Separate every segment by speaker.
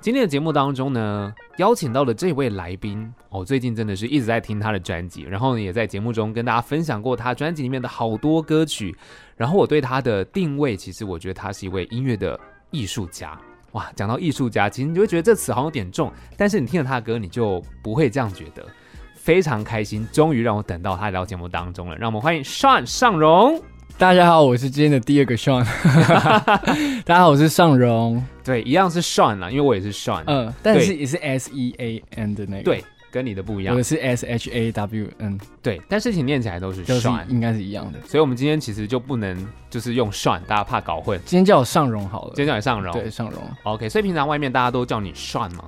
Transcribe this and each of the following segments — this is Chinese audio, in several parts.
Speaker 1: 今天的节目当中呢，邀请到了这位来宾哦，最近真的是一直在听他的专辑，然后，也在节目中跟大家分享过他专辑里面的好多歌曲。然后我对他的定位，其实我觉得他是一位音乐的艺术家。哇，讲到艺术家，其实你就会觉得这词好像有点重，但是你听了他的歌，你就不会这样觉得。非常开心，终于让我等到他来到节目当中了。让我们欢迎 Sean 尚荣。
Speaker 2: 大家好，我是今天的第二个 Sean。大家好，我是尚荣。
Speaker 1: 对，一样是 Sean 啦，因为我也是 Sean。
Speaker 2: 嗯，但是也是 S E A N 的那个。
Speaker 1: 对，跟你的不一样。
Speaker 2: 我是 S H A W N。
Speaker 1: 对，但事情念起来都是 Sean，
Speaker 2: 应该是一样的。
Speaker 1: 所以，我们今天其实就不能就是用 Sean，大家怕搞混。
Speaker 2: 今天叫我尚荣好了。
Speaker 1: 今天叫你尚荣。
Speaker 2: 对，尚荣。
Speaker 1: OK，所以平常外面大家都叫你 Sean 吗？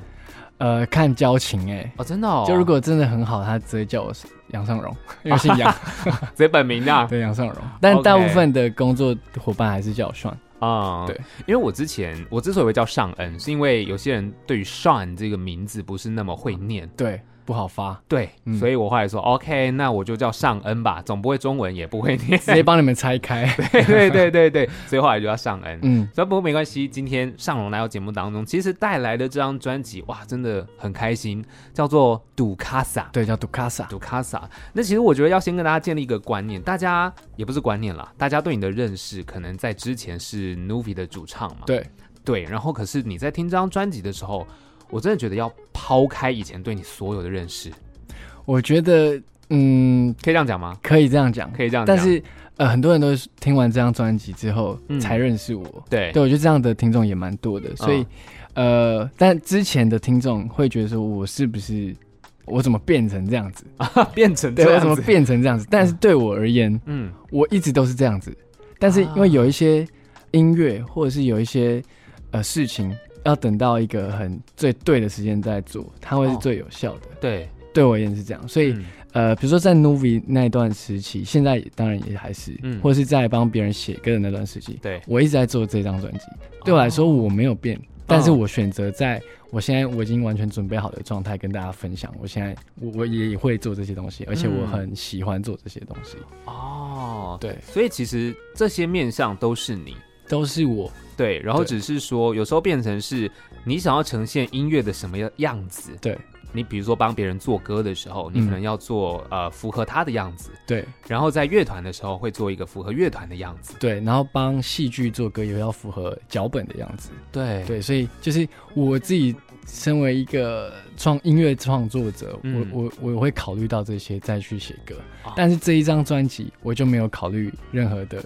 Speaker 2: 呃，看交情哎、欸。
Speaker 1: 哦，真的哦。
Speaker 2: 就如果真的很好，他直接叫我杨尚荣，因为姓杨，
Speaker 1: 直接本名啊。
Speaker 2: 对，杨尚荣。但大部分的工作伙伴还是叫我 Sean
Speaker 1: 啊。对，因为我之前我之所以会叫尚恩，是因为有些人对于 Sean 这个名字不是那么会念。
Speaker 2: 对。不好发，
Speaker 1: 对，嗯、所以我后来说，OK，那我就叫尚恩吧，总不会中文也不会念，
Speaker 2: 直接帮你们拆开。
Speaker 1: 对对对对对，所以后来就叫尚恩。
Speaker 2: 嗯，
Speaker 1: 所以不过没关系，今天尚荣来到节目当中，其实带来的这张专辑，哇，真的很开心，叫做杜卡萨，
Speaker 2: 对，叫杜卡萨，
Speaker 1: 杜卡萨。那其实我觉得要先跟大家建立一个观念，大家也不是观念啦，大家对你的认识可能在之前是 Nuvi 的主唱嘛，
Speaker 2: 对。
Speaker 1: 对，然后可是你在听这张专辑的时候，我真的觉得要抛开以前对你所有的认识。
Speaker 2: 我觉得，嗯，
Speaker 1: 可以这样讲吗？
Speaker 2: 可以这样讲，
Speaker 1: 可以这样讲。
Speaker 2: 但是，呃，很多人都是听完这张专辑之后才认识我。
Speaker 1: 嗯、对，
Speaker 2: 对我觉得这样的听众也蛮多的。所以，嗯、呃，但之前的听众会觉得说，我是不是我怎么变成这样子？
Speaker 1: 啊、变成？
Speaker 2: 对，我怎么变成这样子？但是对我而言，嗯，我一直都是这样子。但是因为有一些音乐，或者是有一些呃事情，要等到一个很最对的时间再做，它会是最有效的。
Speaker 1: 哦、对。
Speaker 2: 对我而言是这样，所以、嗯、呃，比如说在 Nuvi 那一段时期，现在当然也还是，嗯，或者是在帮别人写歌的那段时期，
Speaker 1: 对，
Speaker 2: 我一直在做这张专辑。对我来说，我没有变，哦、但是我选择在我现在我已经完全准备好的状态跟大家分享。我现在我我也会做这些东西，而且我很喜欢做这些东西。
Speaker 1: 哦，
Speaker 2: 对，
Speaker 1: 所以其实这些面向都是你，
Speaker 2: 都是我。
Speaker 1: 对，然后只是说有时候变成是你想要呈现音乐的什么样样子。
Speaker 2: 对。
Speaker 1: 你比如说帮别人做歌的时候，你可能要做、嗯、呃符合他的样子，
Speaker 2: 对。
Speaker 1: 然后在乐团的时候会做一个符合乐团的样子，
Speaker 2: 对。然后帮戏剧做歌也要符合脚本的样子，
Speaker 1: 对
Speaker 2: 对。所以就是我自己身为一个创音乐创作者，嗯、我我我会考虑到这些再去写歌。哦、但是这一张专辑我就没有考虑任何的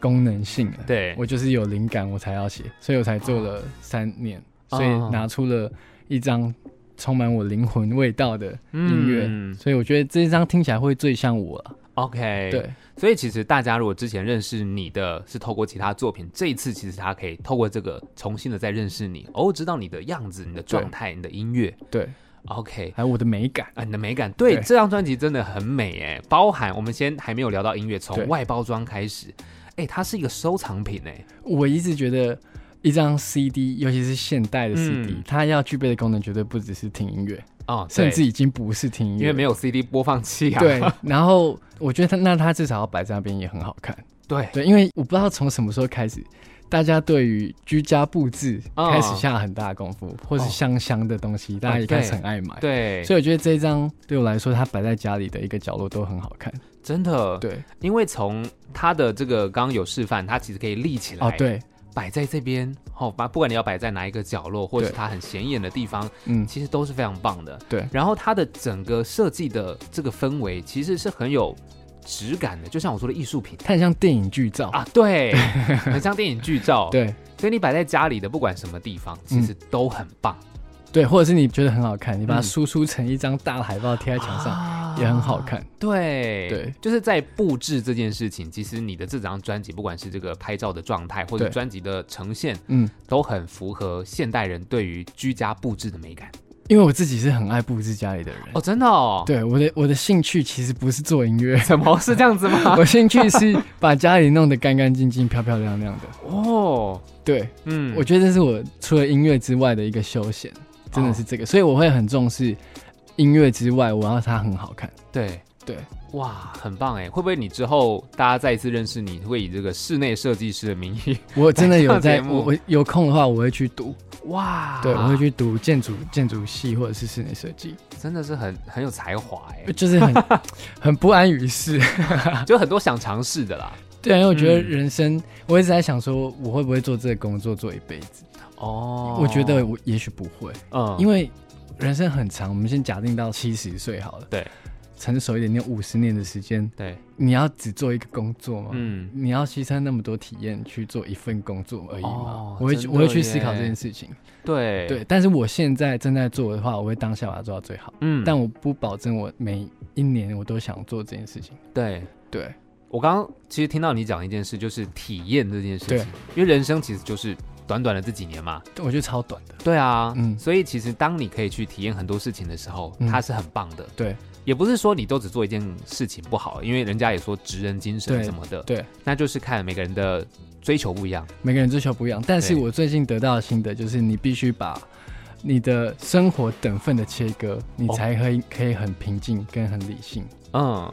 Speaker 2: 功能性了，
Speaker 1: 对。
Speaker 2: 我就是有灵感我才要写，所以我才做了三年，哦、所以拿出了一张。充满我灵魂味道的音乐，嗯、所以我觉得这一张听起来会最像我。
Speaker 1: OK，
Speaker 2: 对，
Speaker 1: 所以其实大家如果之前认识你的是透过其他作品，这一次其实他可以透过这个重新的再认识你，哦，知道你的样子、你的状态、你的音乐。
Speaker 2: 对
Speaker 1: ，OK，
Speaker 2: 还有我的美感
Speaker 1: 啊，你的美感。对，对这张专辑真的很美哎，包含我们先还没有聊到音乐，从外包装开始，哎，它是一个收藏品哎，
Speaker 2: 我一直觉得。一张 CD，尤其是现代的 CD，、嗯、它要具备的功能绝对不只是听音乐
Speaker 1: 哦，
Speaker 2: 甚至已经不是听音乐，
Speaker 1: 因为没有 CD 播放器啊。
Speaker 2: 对，然后我觉得它，那它至少要摆在那边也很好看。
Speaker 1: 对
Speaker 2: 对，因为我不知道从什么时候开始，大家对于居家布置开始下很大的功夫，哦、或是香香的东西，哦、大家也开始很爱买。
Speaker 1: 对，
Speaker 2: 所以我觉得这一张对我来说，它摆在家里的一个角落都很好看。
Speaker 1: 真的，
Speaker 2: 对，
Speaker 1: 因为从它的这个刚刚有示范，它其实可以立起来。
Speaker 2: 哦，对。
Speaker 1: 摆在这边，好，把不管你要摆在哪一个角落，或者是它很显眼的地方，嗯，其实都是非常棒的。
Speaker 2: 对，
Speaker 1: 然后它的整个设计的这个氛围，其实是很有质感的，就像我说的艺术品，
Speaker 2: 它很像电影剧照。
Speaker 1: 啊，对，很像电影剧照，
Speaker 2: 对，
Speaker 1: 所以你摆在家里的不管什么地方，其实都很棒。嗯
Speaker 2: 对，或者是你觉得很好看，你把它输出成一张大的海报贴在墙上，嗯、也很好看。
Speaker 1: 对
Speaker 2: 对，
Speaker 1: 就是在布置这件事情，其实你的这张专辑，不管是这个拍照的状态，或者专辑的呈现，嗯，都很符合现代人对于居家布置的美感。
Speaker 2: 因为我自己是很爱布置家里的人
Speaker 1: 哦，真的哦。
Speaker 2: 对，我的我的兴趣其实不是做音乐，
Speaker 1: 怎么是这样子吗？
Speaker 2: 我兴趣是把家里弄得干干净净、漂漂亮亮的。
Speaker 1: 哦，
Speaker 2: 对，嗯，我觉得这是我除了音乐之外的一个休闲。真的是这个，所以我会很重视音乐之外，我要它很好看。
Speaker 1: 对，
Speaker 2: 对，
Speaker 1: 哇，很棒哎！会不会你之后大家再一次认识你，会以这个室内设计师的名义？
Speaker 2: 我真的有在，我我有空的话我会去读。
Speaker 1: 哇，
Speaker 2: 对，我会去读建筑建筑系或者是室内设计，
Speaker 1: 真的是很很有才华哎，
Speaker 2: 就是很 很不安于世，
Speaker 1: 就很多想尝试的啦。
Speaker 2: 对啊，因为我觉得人生，嗯、我一直在想说，我会不会做这个工作做一辈子？
Speaker 1: 哦，
Speaker 2: 我觉得我也许不会，
Speaker 1: 嗯，
Speaker 2: 因为人生很长，我们先假定到七十岁好了，
Speaker 1: 对。
Speaker 2: 成熟一点，你有五十年的时间，
Speaker 1: 对，
Speaker 2: 你要只做一个工作吗？
Speaker 1: 嗯，
Speaker 2: 你要牺牲那么多体验去做一份工作而已吗？
Speaker 1: 哦、
Speaker 2: 我会我会去思考这件事情。
Speaker 1: 对
Speaker 2: 对，但是我现在正在做的话，我会当下把它做到最好。
Speaker 1: 嗯，
Speaker 2: 但我不保证我每一年我都想做这件事情。
Speaker 1: 对
Speaker 2: 对，
Speaker 1: 我刚刚其实听到你讲一件事，就是体验这件事情。
Speaker 2: 对，
Speaker 1: 因为人生其实就是短短的这几年嘛。
Speaker 2: 我觉得超短的。
Speaker 1: 对啊，
Speaker 2: 嗯，
Speaker 1: 所以其实当你可以去体验很多事情的时候，嗯、它是很棒的。
Speaker 2: 对。
Speaker 1: 也不是说你都只做一件事情不好，因为人家也说职人精神什么的，
Speaker 2: 对，对，
Speaker 1: 那就是看每个人的追求不一样，
Speaker 2: 每个人追求不一样。但是我最近得到的心得就是，你必须把你的生活等份的切割，你才可以可以很平静跟很理性。
Speaker 1: 嗯，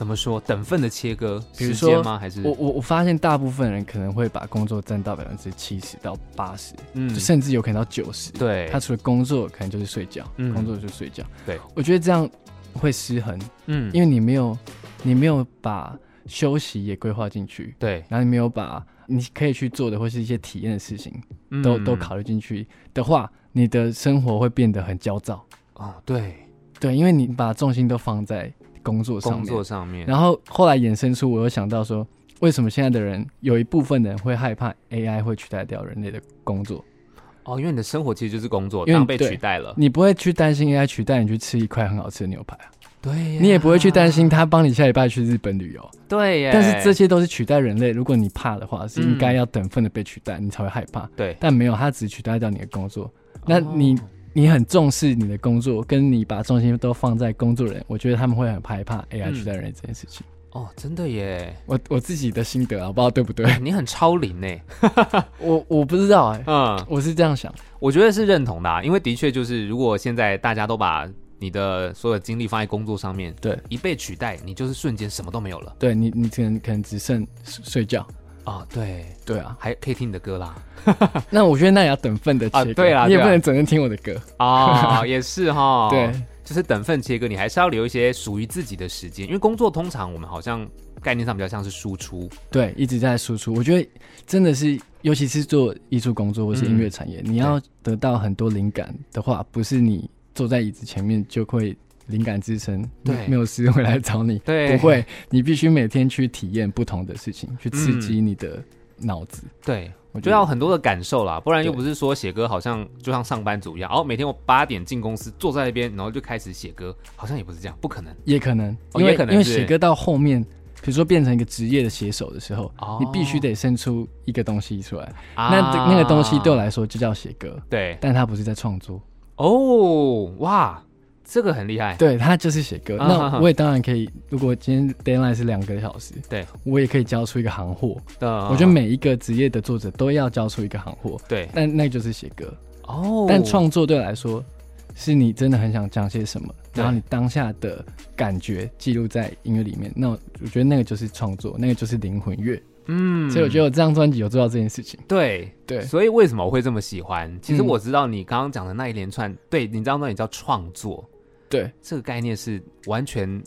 Speaker 1: 怎么说等份的切割？
Speaker 2: 比如说
Speaker 1: 吗？还是
Speaker 2: 我我我发现大部分人可能会把工作占到百分之七十到八十，嗯，甚至有可能到九十。
Speaker 1: 对，
Speaker 2: 他除了工作，可能就是睡觉，嗯，工作就是睡觉。
Speaker 1: 对，
Speaker 2: 我觉得这样。会失衡，
Speaker 1: 嗯，
Speaker 2: 因为你没有，你没有把休息也规划进去，
Speaker 1: 对，
Speaker 2: 然后你没有把你可以去做的或是一些体验的事情，
Speaker 1: 嗯、
Speaker 2: 都都考虑进去的话，你的生活会变得很焦躁。
Speaker 1: 哦，对，
Speaker 2: 对，因为你把重心都放在工作上面，
Speaker 1: 工作上面，
Speaker 2: 然后后来衍生出，我又想到说，为什么现在的人有一部分人会害怕 AI 会取代掉人类的工作？
Speaker 1: 哦，因为你的生活其实就是工作，因为被取代了，
Speaker 2: 你不会去担心 AI 取代你去吃一块很好吃的牛排啊。
Speaker 1: 对，
Speaker 2: 你也不会去担心他帮你下礼拜去日本旅游。
Speaker 1: 对呀，
Speaker 2: 但是这些都是取代人类。如果你怕的话，是应该要等份的被取代，嗯、你才会害怕。
Speaker 1: 对，
Speaker 2: 但没有，他只取代掉你的工作。那你、哦、你很重视你的工作，跟你把重心都放在工作人，我觉得他们会很害怕 AI 取代人类这件事情。
Speaker 1: 嗯哦，真的耶！
Speaker 2: 我我自己的心得啊，我不知道对不对？
Speaker 1: 你很超龄呢，
Speaker 2: 我我不知道哎，
Speaker 1: 嗯，
Speaker 2: 我是这样想，
Speaker 1: 我觉得是认同的啊，因为的确就是，如果现在大家都把你的所有精力放在工作上面，
Speaker 2: 对，
Speaker 1: 一被取代，你就是瞬间什么都没有了。
Speaker 2: 对你，你可能可能只剩睡觉
Speaker 1: 啊，对。
Speaker 2: 对啊，
Speaker 1: 还可以听你的歌啦。
Speaker 2: 那我觉得那也要等份的切割，
Speaker 1: 对啊，
Speaker 2: 你也不能整天听我的歌。
Speaker 1: 啊，也是哈，
Speaker 2: 对。
Speaker 1: 就是等份切割，你还是要留一些属于自己的时间，因为工作通常我们好像概念上比较像是输出，
Speaker 2: 对，一直在输出。我觉得真的是，尤其是做艺术工作或是音乐产业，嗯、你要得到很多灵感的话，不是你坐在椅子前面就会灵感支撑，
Speaker 1: 对，
Speaker 2: 没有诗会来找你，
Speaker 1: 对，
Speaker 2: 不会，你必须每天去体验不同的事情，去刺激你的脑子，
Speaker 1: 嗯、对。我就要很多的感受啦，不然又不是说写歌好像就像上班族一样，哦，每天我八点进公司坐在那边，然后就开始写歌，好像也不是这样，不可能，
Speaker 2: 也可能，因为、哦、因为写歌到后面，比如说变成一个职业的写手的时候，哦、你必须得生出一个东西出来，啊、那那个东西对我来说就叫写歌，
Speaker 1: 对，
Speaker 2: 但它不是在创作，
Speaker 1: 哦，哇。这个很厉害，
Speaker 2: 对，他就是写歌。那我也当然可以，如果今天 deadline 是两个小时，
Speaker 1: 对，
Speaker 2: 我也可以交出一个行货。我觉得每一个职业的作者都要交出一个行货，
Speaker 1: 对。
Speaker 2: 但那就是写歌
Speaker 1: 哦。
Speaker 2: 但创作对我来说，是你真的很想讲些什么，然后你当下的感觉记录在音乐里面。那我觉得那个就是创作，那个就是灵魂乐。
Speaker 1: 嗯，
Speaker 2: 所以我觉得我这张专辑有做到这件事情。
Speaker 1: 对对，所以为什么我会这么喜欢？其实我知道你刚刚讲的那一连串，对你这张专辑叫创作。
Speaker 2: 对，
Speaker 1: 这个概念是完全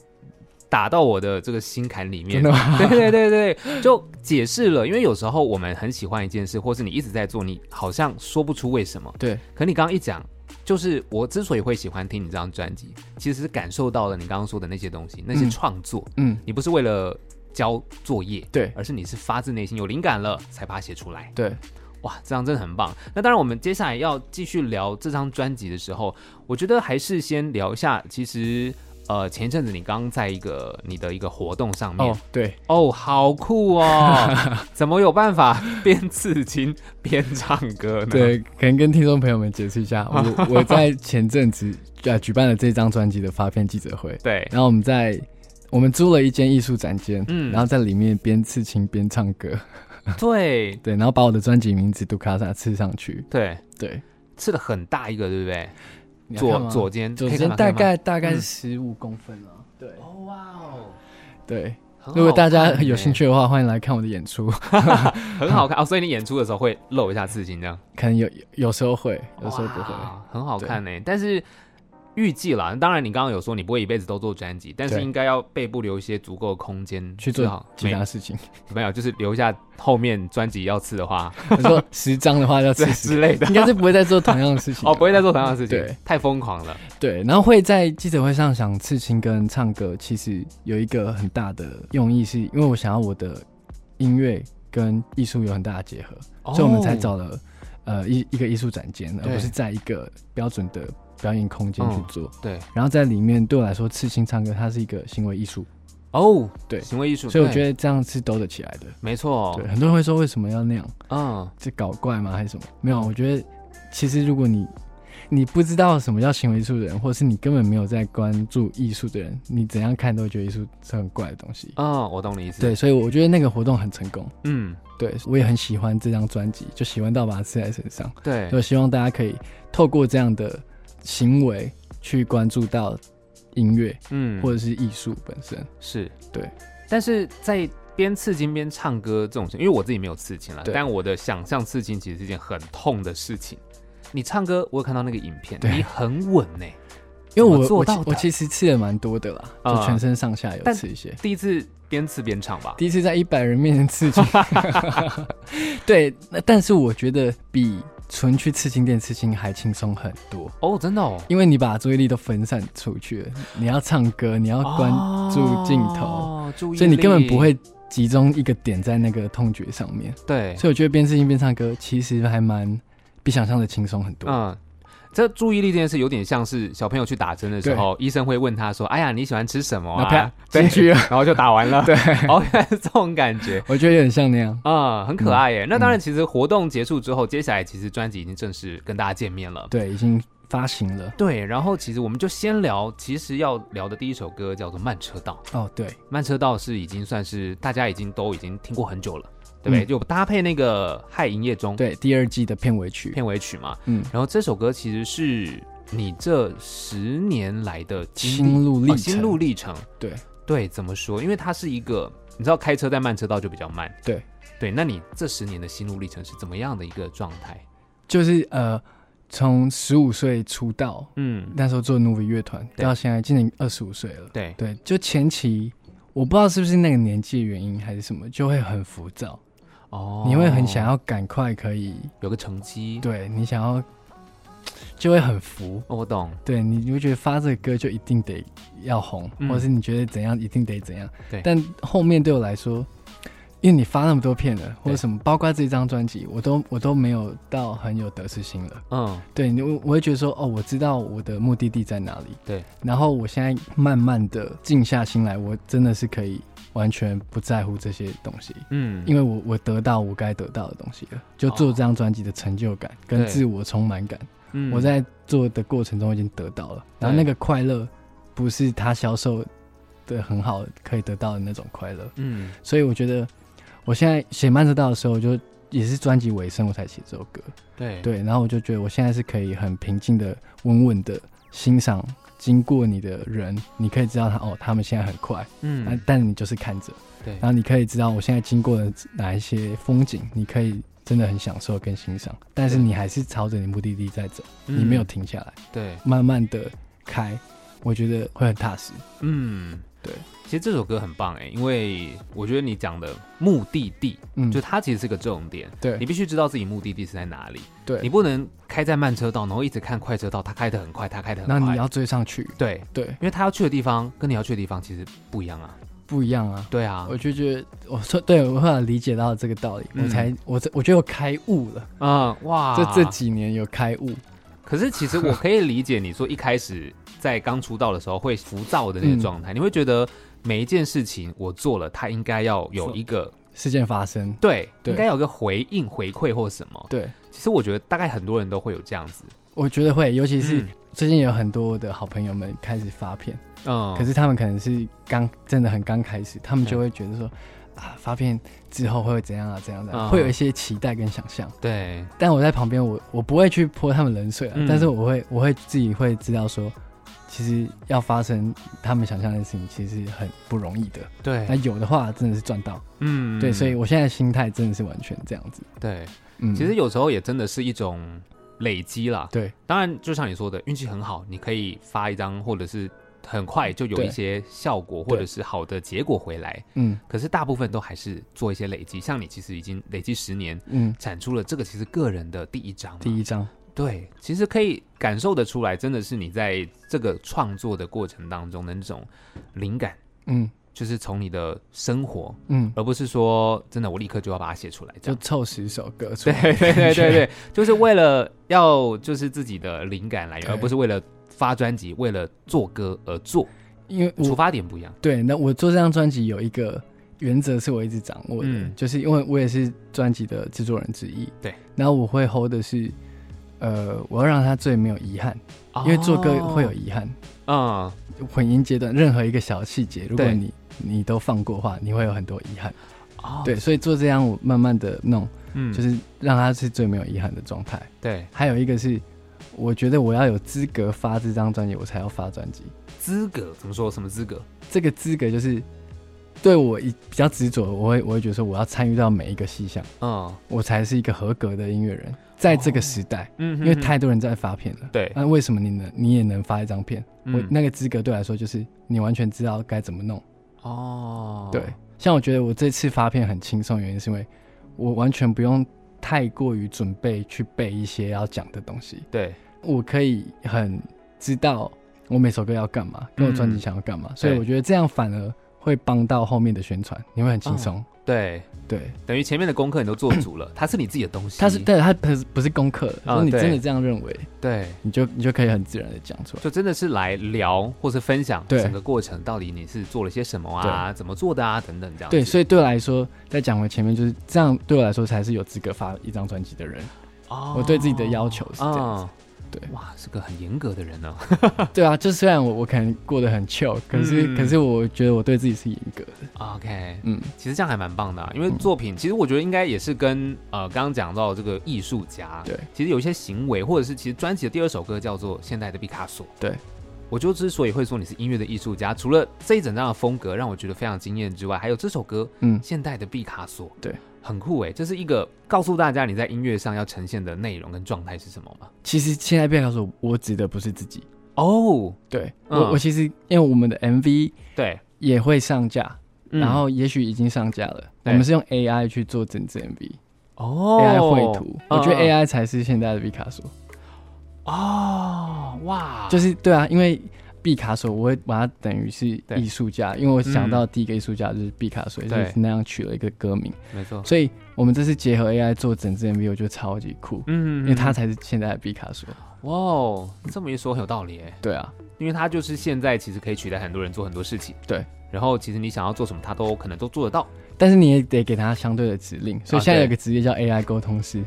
Speaker 1: 打到我的这个心坎里面。对对对对，就解释了。因为有时候我们很喜欢一件事，或是你一直在做，你好像说不出为什么。
Speaker 2: 对。
Speaker 1: 可你刚刚一讲，就是我之所以会喜欢听你这张专辑，其实是感受到了你刚刚说的那些东西，那些创作。
Speaker 2: 嗯。
Speaker 1: 你不是为了交作业，
Speaker 2: 对，
Speaker 1: 而是你是发自内心有灵感了才把它写出来。
Speaker 2: 对。
Speaker 1: 哇，这张真的很棒。那当然，我们接下来要继续聊这张专辑的时候，我觉得还是先聊一下。其实，呃，前一阵子你刚在一个你的一个活动上面，
Speaker 2: 哦，对，
Speaker 1: 哦，好酷哦！怎么有办法边刺青边唱歌呢？
Speaker 2: 对，可能跟听众朋友们解释一下，我 我在前阵子呃举办了这张专辑的发片记者会，
Speaker 1: 对，
Speaker 2: 然后我们在我们租了一间艺术展间，
Speaker 1: 嗯，
Speaker 2: 然后在里面边刺青边唱歌。
Speaker 1: 对
Speaker 2: 对，然后把我的专辑名字杜卡萨刺上去。
Speaker 1: 对
Speaker 2: 对，
Speaker 1: 刺了很大一个，对不对？左左肩，
Speaker 2: 左肩大概大概十五公分了。对，
Speaker 1: 哦哇哦，
Speaker 2: 对。如果大家有兴趣的话，欢迎来看我的演出，
Speaker 1: 很好看哦。所以你演出的时候会露一下刺青，这样？
Speaker 2: 可能有有时候会，有时候不会，
Speaker 1: 很好看呢。但是。预计啦，当然你刚刚有说你不会一辈子都做专辑，但是应该要背部留一些足够的空间
Speaker 2: 去做其他事情。
Speaker 1: 没有，就是留下后面专辑要刺的话，
Speaker 2: 你说十张的话要刺
Speaker 1: 之类的，
Speaker 2: 应该是不会再做同样的事情。
Speaker 1: 哦，不会再做同样的事情，
Speaker 2: 对，
Speaker 1: 太疯狂了。
Speaker 2: 对，然后会在记者会上想刺青跟唱歌，其实有一个很大的用意，是因为我想要我的音乐跟艺术有很大的结合，哦、所以我们才找了呃一一个艺术展间，而不是在一个标准的。表演空间去做，嗯，对，然后在里面对我来说，刺青唱歌它是一个行为艺术
Speaker 1: 哦，对，行为艺术，
Speaker 2: 所以我觉得这样是兜得起来的，
Speaker 1: 没错。
Speaker 2: 对，很多人会说为什么要那样？嗯，这搞怪吗？还是什么？没有，我觉得其实如果你你不知道什么叫行为艺术的人，或者是你根本没有在关注艺术的人，你怎样看都会觉得艺术是很怪的东西。
Speaker 1: 嗯，我懂你意思。
Speaker 2: 对，所以我觉得那个活动很成功。嗯，对，我也很喜欢这张专辑，就喜欢到把它刺在身上。
Speaker 1: 对，
Speaker 2: 就希望大家可以透过这样的行为。去关注到音乐，嗯，或者是艺术本身
Speaker 1: 是
Speaker 2: 对，
Speaker 1: 但是在边刺青边唱歌这种因为我自己没有刺青了，但我的想象刺青其实是一件很痛的事情。你唱歌，我有看到那个影片，你很稳呢，
Speaker 2: 因为我我我其实刺了蛮多的啦，就全身上下有刺一些。
Speaker 1: 第一次边刺边唱吧，
Speaker 2: 第一次在一百人面前刺青，对，那但是我觉得比。纯去刺青店刺青还轻松很多
Speaker 1: 哦，真的哦，
Speaker 2: 因为你把注意力都分散出去了，你要唱歌，你要关注镜头，哦、所以你根本不会集中一个点在那个痛觉上面。
Speaker 1: 对，
Speaker 2: 所以我觉得边刺青边唱歌其实还蛮比想象的轻松很多。嗯。
Speaker 1: 这注意力这件事有点像是小朋友去打针的时候，医生会问他说：“哎呀，你喜欢吃什么啊？”进去，然后就打完了。对，哦，原来是这种感觉，
Speaker 2: 我觉得有点像那样
Speaker 1: 啊，很可爱耶。那当然，其实活动结束之后，接下来其实专辑已经正式跟大家见面了。
Speaker 2: 对，已经发行了。
Speaker 1: 对，然后其实我们就先聊，其实要聊的第一首歌叫做《慢车道》。
Speaker 2: 哦，对，《
Speaker 1: 慢车道》是已经算是大家已经都已经听过很久了。对不对？就搭配那个《嗨营业中》
Speaker 2: 对第二季的片尾曲，
Speaker 1: 片尾曲嘛。嗯，然后这首歌其实是你这十年来的
Speaker 2: 心路历程。
Speaker 1: 心路历程，
Speaker 2: 对
Speaker 1: 对，怎么说？因为它是一个，你知道，开车在慢车道就比较慢。
Speaker 2: 对
Speaker 1: 对，那你这十年的心路历程是怎么样的一个状态？
Speaker 2: 就是呃，从十五岁出道，嗯，那时候做 Novi 乐团，到现在今年二十五岁了。
Speaker 1: 对
Speaker 2: 对，就前期我不知道是不是那个年纪的原因还是什么，就会很浮躁。哦，你会很想要赶快可以
Speaker 1: 有个成绩，
Speaker 2: 对，你想要就会很服。
Speaker 1: 哦，我懂，
Speaker 2: 对，你你会觉得发这个歌就一定得要红，嗯、或者是你觉得怎样一定得怎样。
Speaker 1: 对，
Speaker 2: 但后面对我来说。因为你发那么多片了，或者什么，包括这张专辑，我都我都没有到很有得失心了。嗯，对，你我我会觉得说，哦，我知道我的目的地在哪里。
Speaker 1: 对，
Speaker 2: 然后我现在慢慢的静下心来，我真的是可以完全不在乎这些东西。嗯，因为我我得到我该得到的东西了，就做这张专辑的成就感跟自我充满感，嗯我在做的过程中已经得到了。然后那个快乐，不是他销售的很好可以得到的那种快乐。嗯，所以我觉得。我现在写慢车道的时候，就也是专辑尾声，我才写这首歌。
Speaker 1: 对
Speaker 2: 对，然后我就觉得我现在是可以很平静的、稳稳的欣赏经过你的人，你可以知道他哦，他们现在很快，嗯，但你就是看着，
Speaker 1: 对，
Speaker 2: 然后你可以知道我现在经过了哪一些风景，你可以真的很享受跟欣赏，但是你还是朝着你目的地在走，嗯、你没有停下来，
Speaker 1: 对，
Speaker 2: 慢慢的开，我觉得会很踏实，嗯，对。
Speaker 1: 其实这首歌很棒哎，因为我觉得你讲的目的地，嗯，就它其实是个重点。
Speaker 2: 对，
Speaker 1: 你必须知道自己目的地是在哪里。
Speaker 2: 对，
Speaker 1: 你不能开在慢车道，然后一直看快车道，它开得很快，它开得很快，
Speaker 2: 那你要追上去。
Speaker 1: 对对，因为他要去的地方跟你要去的地方其实不一样啊，
Speaker 2: 不一样啊。
Speaker 1: 对啊，
Speaker 2: 我就觉得我说对，我后来理解到这个道理，我才我我觉得我开悟了。嗯，哇，这这几年有开悟。
Speaker 1: 可是其实我可以理解你说一开始在刚出道的时候会浮躁的那个状态，你会觉得。每一件事情我做了，它应该要有一个
Speaker 2: 事件发生，
Speaker 1: 对，对应该有个回应、回馈或什么。
Speaker 2: 对，
Speaker 1: 其实我觉得大概很多人都会有这样子。
Speaker 2: 我觉得会，尤其是最近有很多的好朋友们开始发片，嗯，可是他们可能是刚真的很刚开始，他们就会觉得说、嗯、啊，发片之后会怎样啊，怎样的、啊，嗯、会有一些期待跟想象。
Speaker 1: 对，但
Speaker 2: 我在旁边，我我不会去泼他们冷水啊，嗯、但是我会我会自己会知道说。其实要发生他们想象的事情，其实很不容易的。
Speaker 1: 对，
Speaker 2: 那有的话真的是赚到。
Speaker 1: 嗯，
Speaker 2: 对，所以我现在心态真的是完全这样子。
Speaker 1: 对，
Speaker 2: 嗯，
Speaker 1: 其实有时候也真的是一种累积啦。
Speaker 2: 对，
Speaker 1: 当然就像你说的，运气很好，你可以发一张，或者是很快就有一些效果，或者是好的结果回来。嗯，可是大部分都还是做一些累积。像你其实已经累积十年，嗯，产出了这个其实个人的第一张。
Speaker 2: 第一张。
Speaker 1: 对，其实可以感受得出来，真的是你在这个创作的过程当中的那种灵感，嗯，就是从你的生活，嗯，而不是说真的我立刻就要把它写出来，
Speaker 2: 就凑十首歌出来，
Speaker 1: 对对对对对，就是为了要就是自己的灵感来源，而不是为了发专辑，为了做歌而做，
Speaker 2: 因为
Speaker 1: 出发点不一样。
Speaker 2: 对，那我做这张专辑有一个原则是我一直掌握的，嗯，就是因为我也是专辑的制作人之一，
Speaker 1: 对，
Speaker 2: 然后我会 hold 的是。呃，我要让他最没有遗憾，因为做歌会有遗憾。嗯，混音阶段任何一个小细节，如果你你都放过的话，你会有很多遗憾。哦，对，所以做这样我慢慢的弄，嗯，就是让他是最没有遗憾的状态。
Speaker 1: 对，
Speaker 2: 还有一个是，我觉得我要有资格发这张专辑，我才要发专辑。
Speaker 1: 资格怎么说？什么资格？
Speaker 2: 这个资格就是。对我一比较执着，我会我会觉得说我要参与到每一个细项，嗯，我才是一个合格的音乐人，在这个时代，嗯，因为太多人在发片了，
Speaker 1: 对，
Speaker 2: 那为什么你能你也能发一张片？我那个资格对我来说就是你完全知道该怎么弄，哦，对，像我觉得我这次发片很轻松，原因是因为我完全不用太过于准备去背一些要讲的东西，
Speaker 1: 对，
Speaker 2: 我可以很知道我每首歌要干嘛，跟我专辑想要干嘛，所以我觉得这样反而。会帮到后面的宣传，你会很轻松。
Speaker 1: 对
Speaker 2: 对，
Speaker 1: 等于前面的功课你都做足了，它是你自己的东西。
Speaker 2: 它是对，它不是不是功课。如果你真的这样认为，
Speaker 1: 对，
Speaker 2: 你就你就可以很自然的讲出来，
Speaker 1: 就真的是来聊或是分享整个过程，到底你是做了些什么啊，怎么做的啊，等等这样。
Speaker 2: 对，所以对我来说，在讲回前面就是这样，对我来说才是有资格发一张专辑的人。哦，我对自己的要求是这样子。对，
Speaker 1: 哇，是个很严格的人呢。
Speaker 2: 对啊，就虽然我我可能过得很 chill，可是、嗯、可是我觉得我对自己是严格的。
Speaker 1: OK，嗯，其实这样还蛮棒的、啊，因为作品、嗯、其实我觉得应该也是跟呃刚刚讲到这个艺术家，
Speaker 2: 对，
Speaker 1: 其实有一些行为，或者是其实专辑的第二首歌叫做《现代的毕卡索》。
Speaker 2: 对，
Speaker 1: 我就之所以会说你是音乐的艺术家，除了这一整张的风格让我觉得非常惊艳之外，还有这首歌，嗯，《现代的毕卡索》。
Speaker 2: 对。
Speaker 1: 很酷哎，这是一个告诉大家你在音乐上要呈现的内容跟状态是什么吗？
Speaker 2: 其实现在变告诉我，我指的不是自己
Speaker 1: 哦。
Speaker 2: 对，嗯、我我其实因为我们的 MV
Speaker 1: 对
Speaker 2: 也会上架，嗯、然后也许已经上架了。对我们是用 AI 去做整支 MV 哦，AI 绘图，嗯、我觉得 AI 才是现在的毕卡索
Speaker 1: 哦。哇，
Speaker 2: 就是对啊，因为。毕卡索，我会把它等于是艺术家，因为我想到第一个艺术家就是毕卡索，所以、嗯、那样取了一个歌名。
Speaker 1: 没错，
Speaker 2: 所以我们这次结合 AI 做整支 MV，我觉得超级酷。嗯，因为他才是现在的毕卡索。
Speaker 1: 哇哦，这么一说很有道理哎。
Speaker 2: 对啊，
Speaker 1: 因为他就是现在其实可以取代很多人做很多事情。
Speaker 2: 对，
Speaker 1: 然后其实你想要做什么，他都可能都做得到，
Speaker 2: 但是你也得给他相对的指令。所以现在有个职业叫 AI 沟通师。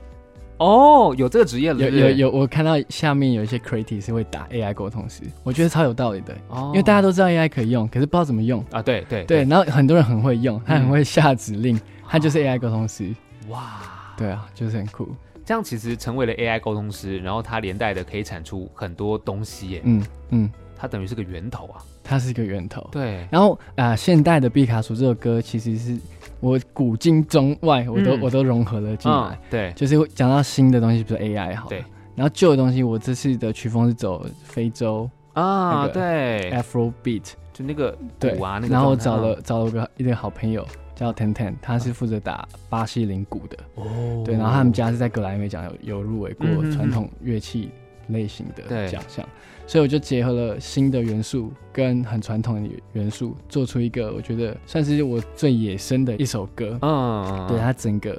Speaker 1: 哦，有这个职业了，
Speaker 2: 有有有，我看到下面有一些 creative 是会打 AI 沟通师，我觉得超有道理的，哦因为大家都知道 AI 可以用，可是不知道怎么用
Speaker 1: 啊。对对
Speaker 2: 对，然后很多人很会用，他很会下指令，他就是 AI 沟通师。哇，对啊，就是很酷。
Speaker 1: 这样其实成为了 AI 沟通师，然后他连带的可以产出很多东西耶。
Speaker 2: 嗯嗯，
Speaker 1: 它等于是个源头啊，
Speaker 2: 它是一个源头。
Speaker 1: 对，
Speaker 2: 然后啊，现代的毕卡索这首歌其实是。我古今中外，我都、嗯、我都融合了进来。
Speaker 1: 嗯、对，
Speaker 2: 就是讲到新的东西，比如说 AI 好。
Speaker 1: 对。
Speaker 2: 然后旧的东西，我这次的曲风是走非洲
Speaker 1: 啊，对
Speaker 2: ，Afro Beat，
Speaker 1: 就那个鼓啊，那个。
Speaker 2: 然后我找了找了个一个好朋友叫 Ten Ten，他是负责打巴西铃鼓的。哦。对，然后他们家是在格莱美奖有有入围过传统乐器类型的奖项。所以我就结合了新的元素跟很传统的元素，做出一个我觉得算是我最野生的一首歌。嗯，对，它整个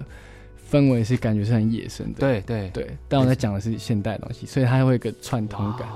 Speaker 2: 氛围是感觉是很野生的。
Speaker 1: 对对对，
Speaker 2: 但我在讲的是现代的东西，所以它会有一个串通感。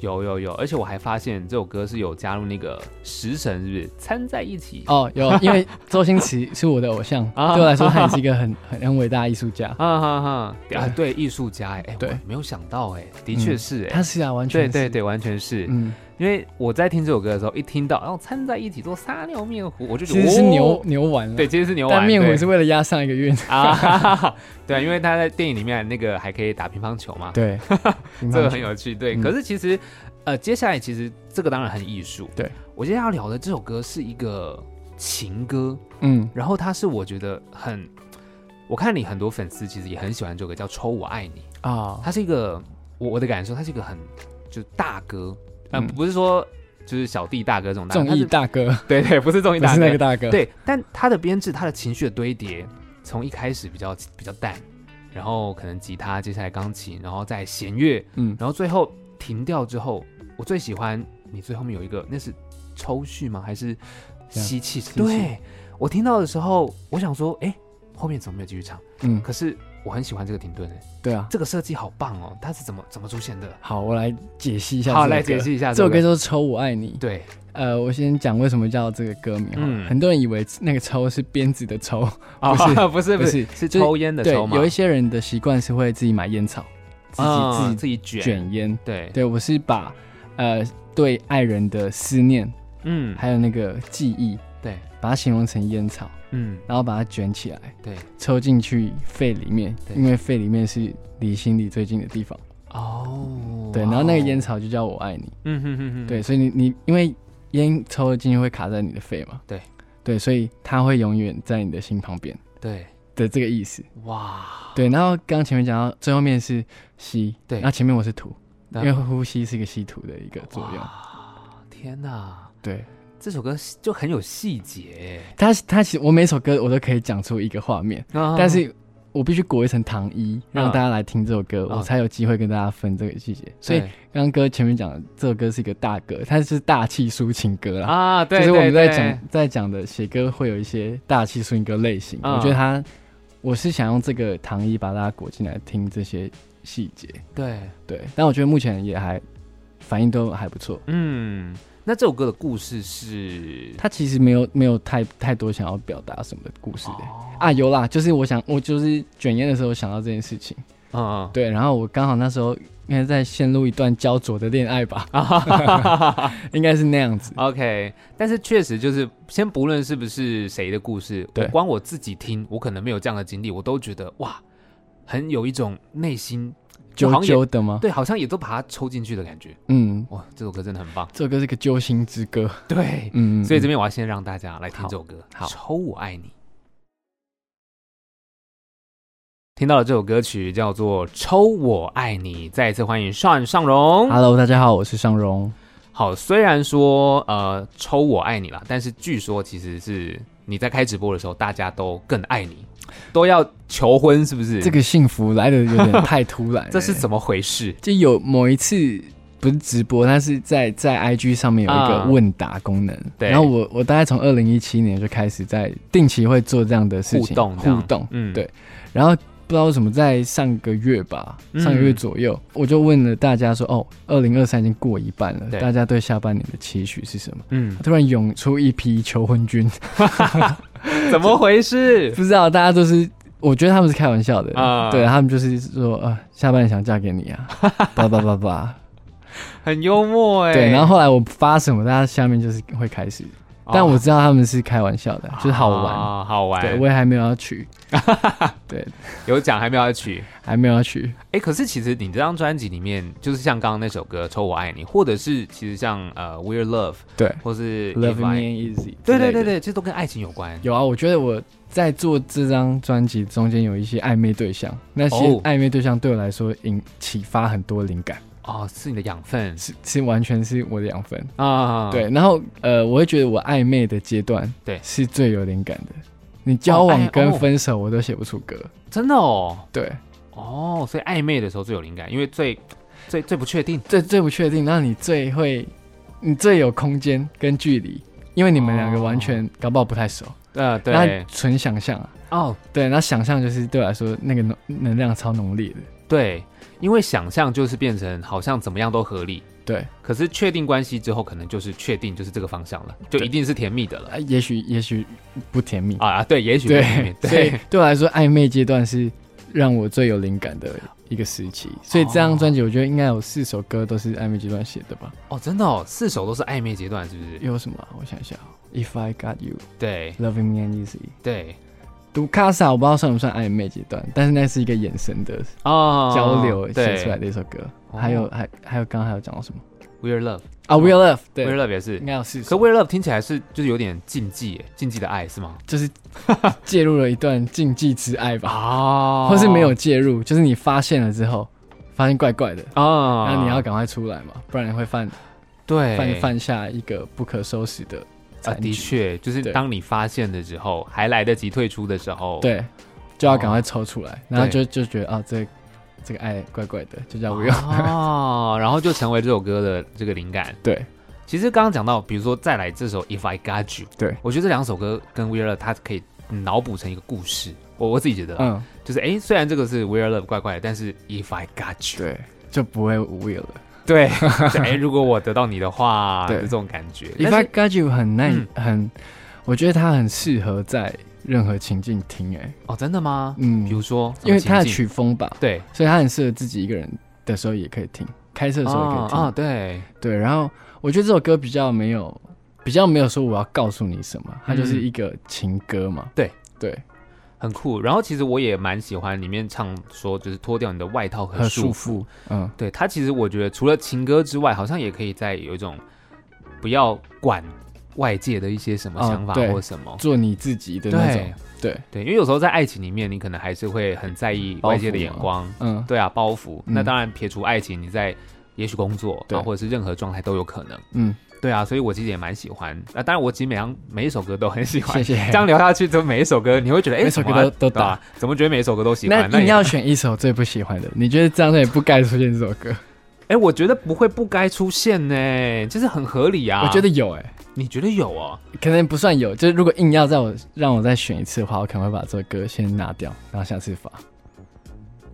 Speaker 1: 有有有，而且我还发现这首歌是有加入那个食神，是不是？掺在一起？
Speaker 2: 哦，有，因为周星驰是我的偶像，对我来说他也是一个很很很伟大艺术家。哈 哈。哈，
Speaker 1: 啊，对，艺术家，哎，对，没有想到，哎，的确是，哎，
Speaker 2: 他是啊，完全，
Speaker 1: 对对对，完全是，嗯。因为我在听这首歌的时候，一听到然后掺在一起做撒尿面糊，我就觉得
Speaker 2: 其实是牛牛丸，
Speaker 1: 对，其实是牛丸，
Speaker 2: 但面糊是为了压上一个韵。
Speaker 1: 啊。对，因为他在电影里面那个还可以打乒乓球嘛，
Speaker 2: 对，
Speaker 1: 这个很有趣。对，可是其实呃，接下来其实这个当然很艺术。
Speaker 2: 对，
Speaker 1: 我接下来要聊的这首歌是一个情歌，
Speaker 2: 嗯，
Speaker 1: 然后它是我觉得很，我看你很多粉丝其实也很喜欢这首歌，叫《抽我爱你》啊、哦，它是一个我我的感受，它是一个很就是大歌，嗯、呃，不是说就是小弟大哥这种大歌，
Speaker 2: 综艺大哥，
Speaker 1: 对对，不是综艺大哥，
Speaker 2: 是那个大哥，
Speaker 1: 对，但他的编制，他的情绪的堆叠，从一开始比较比较淡，然后可能吉他，接下来钢琴，然后再弦乐，嗯，然后最后停掉之后。我最喜欢你最后面有一个，那是抽蓄吗？还是吸气？对，我听到的时候，我想说，哎、欸，后面怎么没有继续唱？嗯，可是我很喜欢这个停顿，哎，对啊，这个设计好棒哦，它是怎么怎么出现的？
Speaker 2: 好，我来解析一下。
Speaker 1: 好，来解析一下。
Speaker 2: 这首歌叫《抽我爱你》。
Speaker 1: 对，
Speaker 2: 呃，我先讲为什么叫这个歌名。嗯，很多人以为那个抽是鞭子的抽，
Speaker 1: 不是，不是，不是，是抽烟的抽吗？
Speaker 2: 有一些人的习惯是会自己买烟草，自己自己自己卷卷烟。
Speaker 1: 对，
Speaker 2: 对我是把。呃，对爱人的思念，嗯，还有那个记忆，
Speaker 1: 对，
Speaker 2: 把它形容成烟草，嗯，然后把它卷起来，
Speaker 1: 对，
Speaker 2: 抽进去肺里面，因为肺里面是离心里最近的地方，哦，对，然后那个烟草就叫我爱你，嗯哼哼哼，对，所以你你因为烟抽了进去会卡在你的肺嘛，
Speaker 1: 对，
Speaker 2: 对，所以它会永远在你的心旁边，
Speaker 1: 对。
Speaker 2: 的这个意思，哇，对，然后刚前面讲到最后面是吸，对，然后前面我是吐。因为呼吸是一个吸吐的一个作用。
Speaker 1: 天哪！
Speaker 2: 对，
Speaker 1: 这首歌就很有细节。
Speaker 2: 它它其实我每首歌我都可以讲出一个画面，哦，但是我必须裹一层糖衣，让大家来听这首歌，哦，我才有机会跟大家分这个细节。所以刚刚哥前面讲的这首歌是一个大歌，它是大气抒情歌啦。
Speaker 1: 啊，对，
Speaker 2: 就是我们在讲在讲的写歌会有一些大气抒情歌类型。哦，我觉得他，我是想用这个糖衣把大家裹进来听这些。细节，
Speaker 1: 对
Speaker 2: 对，但我觉得目前也还反应都还不错。
Speaker 1: 嗯，那这首歌的故事是，
Speaker 2: 他其实没有没有太太多想要表达什么的故事的、哦、啊，有啦，就是我想我就是卷烟的时候想到这件事情，嗯嗯，对，然后我刚好那时候应该在陷入一段焦灼的恋爱吧，应该是那样子。
Speaker 1: OK，但是确实就是先不论是不是谁的故事，对，光我自己听，我可能没有这样的经历，我都觉得哇。很有一种内心
Speaker 2: 揪揪的吗？
Speaker 1: 对，好像也都把它抽进去的感觉。嗯，哇，这首歌真的很棒。
Speaker 2: 这首歌是个揪心之歌。
Speaker 1: 对，嗯，所以这边我要先让大家来听这首歌。好，抽我爱你。听到了这首歌曲叫做《抽我爱你》，再一次欢迎尚尚荣。
Speaker 2: Hello，大家好，我是尚荣。
Speaker 1: 好，虽然说呃抽我爱你啦，但是据说其实是你在开直播的时候，大家都更爱你。都要求婚是不是？
Speaker 2: 这个幸福来的有点太突然，
Speaker 1: 这是怎么回事？
Speaker 2: 就有某一次不是直播，它是在在 IG 上面有一个问答功能，嗯、对。然后我我大概从二零一七年就开始在定期会做这样的事情，互动互动，嗯，对。然后不知道为什么在上个月吧，上个月左右，嗯、我就问了大家说：“哦，二零二三已经过一半了，大家对下半年的期许是什么？”嗯，突然涌出一批求婚军。
Speaker 1: 怎么回事？
Speaker 2: 不知道，大家都是，我觉得他们是开玩笑的啊。对，他们就是说啊，下半年想嫁给你啊，叭叭叭叭，
Speaker 1: 很幽默哎。
Speaker 2: 对，然后后来我发什么，大家下面就是会开始。但我知道他们是开玩笑的，就是好玩，好玩。对，我也还没有要娶。对，
Speaker 1: 有奖还没有要娶，
Speaker 2: 还没有要娶。
Speaker 1: 哎，可是其实你这张专辑里面，就是像刚刚那首歌《抽我爱你》，或者是其实像呃《We're Love》，
Speaker 2: 对，
Speaker 1: 或是
Speaker 2: Love Me Easy，
Speaker 1: 对对对对，这都跟爱情有关。
Speaker 2: 有啊，我觉得我在做这张专辑中间有一些暧昧对象，那些暧昧对象对我来说引启发很多灵感。
Speaker 1: 哦，是你的养分，
Speaker 2: 是是完全是我的养分。啊！对，然后呃，我会觉得我暧昧的阶段，对，是最有灵感的。你交往跟分手，我都写不出歌，
Speaker 1: 真的哦。
Speaker 2: 对，
Speaker 1: 哦，所以暧昧的时候最有灵感，因为最最最不确定，
Speaker 2: 最最不确定，然后你最会，你最有空间跟距离，因为你们两个完全搞不好不太熟，
Speaker 1: 呃，对，
Speaker 2: 那纯想象啊，
Speaker 1: 哦，
Speaker 2: 对，然后想象就是对我来说那个能能量超浓烈的，
Speaker 1: 对。因为想象就是变成好像怎么样都合理，
Speaker 2: 对。
Speaker 1: 可是确定关系之后，可能就是确定就是这个方向了，就一定是甜蜜的了。
Speaker 2: 也许也许不甜蜜
Speaker 1: 啊，对，也许。对，对，
Speaker 2: 对我来说，暧昧阶段是让我最有灵感的一个时期。所以这张专辑，我觉得应该有四首歌都是暧昧阶段写的吧？
Speaker 1: 哦，真的哦，四首都是暧昧阶段，是不是？
Speaker 2: 有什么？我想一下，If I Got You，
Speaker 1: 对
Speaker 2: ，Loving Me Easy，
Speaker 1: 对。
Speaker 2: 读卡萨，我不知道算不算暧昧阶段，但是那是一个眼神的哦交流写出来的一首歌。还有还还有刚刚还有讲到什么
Speaker 1: ？Weird Love
Speaker 2: 啊，Weird Love，对
Speaker 1: ，Weird Love 也是，
Speaker 2: 应该有试。
Speaker 1: 可 Weird Love 听起来是就是有点禁忌，禁忌的爱是吗？
Speaker 2: 就是介入了一段禁忌之爱吧？
Speaker 1: 啊，
Speaker 2: 或是没有介入，就是你发现了之后，发现怪怪的
Speaker 1: 啊，
Speaker 2: 那你要赶快出来嘛，不然你会犯
Speaker 1: 对
Speaker 2: 犯犯下一个不可收拾的。
Speaker 1: 啊，的确，就是当你发现的时候，还来得及退出的时候，
Speaker 2: 对，就要赶快抽出来，然后就就觉得啊，这这个爱怪怪的，就叫 Love
Speaker 1: 哦，然后就成为这首歌的这个灵感。
Speaker 2: 对，
Speaker 1: 其实刚刚讲到，比如说再来这首 If I Got You，
Speaker 2: 对。
Speaker 1: 我觉得这两首歌跟 Weird Love 它可以脑补成一个故事。我我自己觉得，嗯，就是哎，虽然这个是 We Are Love 怪怪的，但是 If I Got You，
Speaker 2: 对，就不会 Weird 了。
Speaker 1: 对，哎，如果我得到你的话，对，这种感觉。
Speaker 2: If I Got You 很耐，很，我觉得它很适合在任何情境听。哎，
Speaker 1: 哦，真的吗？嗯，比如说，
Speaker 2: 因为它的曲风吧，
Speaker 1: 对，
Speaker 2: 所以它很适合自己一个人的时候也可以听，开车的时候也可以听。
Speaker 1: 啊，对，
Speaker 2: 对。然后我觉得这首歌比较没有，比较没有说我要告诉你什么，它就是一个情歌嘛。
Speaker 1: 对，
Speaker 2: 对。
Speaker 1: 很酷，然后其实我也蛮喜欢里面唱说，就是脱掉你的外套和束缚。嗯，对，他其实我觉得除了情歌之外，好像也可以在有一种不要管外界的一些什么想法或什么，
Speaker 2: 做你自己的那种。对
Speaker 1: 对，因为有时候在爱情里面，你可能还是会很在意外界的眼光。嗯，对啊，包袱。那当然撇除爱情，你在也许工作啊，或者是任何状态都有可能。嗯。对啊，所以我其实也蛮喜欢。那当然，我其实每样每一首歌都很喜欢。谢谢。这样聊下去，就每一首歌你会觉得，哎，
Speaker 2: 每首歌都都打，
Speaker 1: 怎么觉得每一首歌都喜欢？
Speaker 2: 那你要选一首最不喜欢的，你觉得这样也不该出现这首歌？
Speaker 1: 哎，我觉得不会不该出现呢，就是很合理啊。
Speaker 2: 我觉得有哎，
Speaker 1: 你觉得有哦？
Speaker 2: 可能不算有，就是如果硬要在我让我再选一次的话，我可能会把这首歌先拿掉，然后下次发。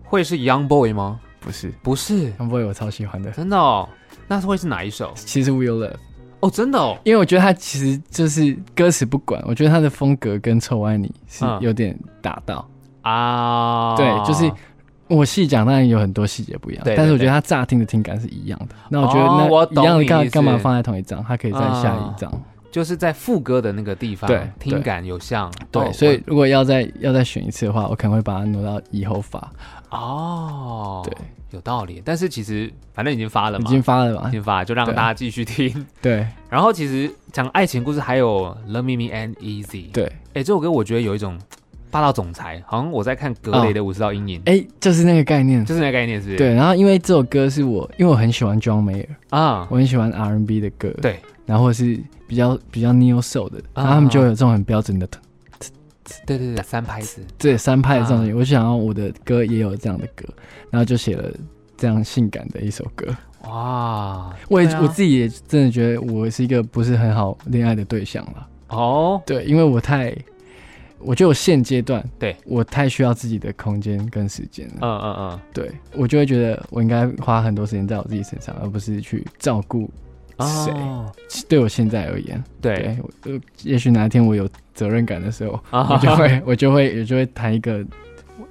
Speaker 1: 会是 Young Boy 吗？
Speaker 2: 不是，
Speaker 1: 不是
Speaker 2: Young Boy，我超喜欢的，
Speaker 1: 真的哦。那会是哪一首？
Speaker 2: 其实 Weird Love。
Speaker 1: 哦，真的哦，
Speaker 2: 因为我觉得他其实就是歌词不管，我觉得他的风格跟《臭爱你》是有点打到啊。对，就是我细讲，当然有很多细节不一样，但是我觉得他乍听的听感是一样的。那我觉得那一样的干干嘛放在同一张？他可以在下一张，
Speaker 1: 就是在副歌的那个地方，对，听感有像。
Speaker 2: 对，所以如果要再要再选一次的话，我可能会把它挪到以后发。
Speaker 1: 哦，对。有道理，但是其实反正已经发了嘛，
Speaker 2: 已经发了嘛，
Speaker 1: 已经发了，就让大家继续听。
Speaker 2: 对，
Speaker 1: 然后其实讲爱情故事还有《Love Me Me and Easy》。
Speaker 2: 对，
Speaker 1: 哎，这首歌我觉得有一种霸道总裁，好像我在看格雷的五十道阴影。
Speaker 2: 哎，就是那个概念，
Speaker 1: 就是那个概念，是不是？
Speaker 2: 对。然后因为这首歌是我，因为我很喜欢 John Mayer 啊，我很喜欢 R&B 的歌。
Speaker 1: 对。
Speaker 2: 然后是比较比较 Neo Soul 的，然后他们就有这种很标准的。
Speaker 1: 对对对，三拍子。
Speaker 2: 对，三拍的这种，我想要我的歌也有这样的歌，然后就写了。这样性感的一首歌哇！我也、啊、我自己也真的觉得我是一个不是很好恋爱的对象了哦。对，因为我太，我觉得我现阶段对我太需要自己的空间跟时间了。嗯嗯嗯，对我就会觉得我应该花很多时间在我自己身上，而不是去照顾谁。哦、对我现在而言，对，对也许哪一天我有责任感的时候，哦、我就会我就会也就会谈一个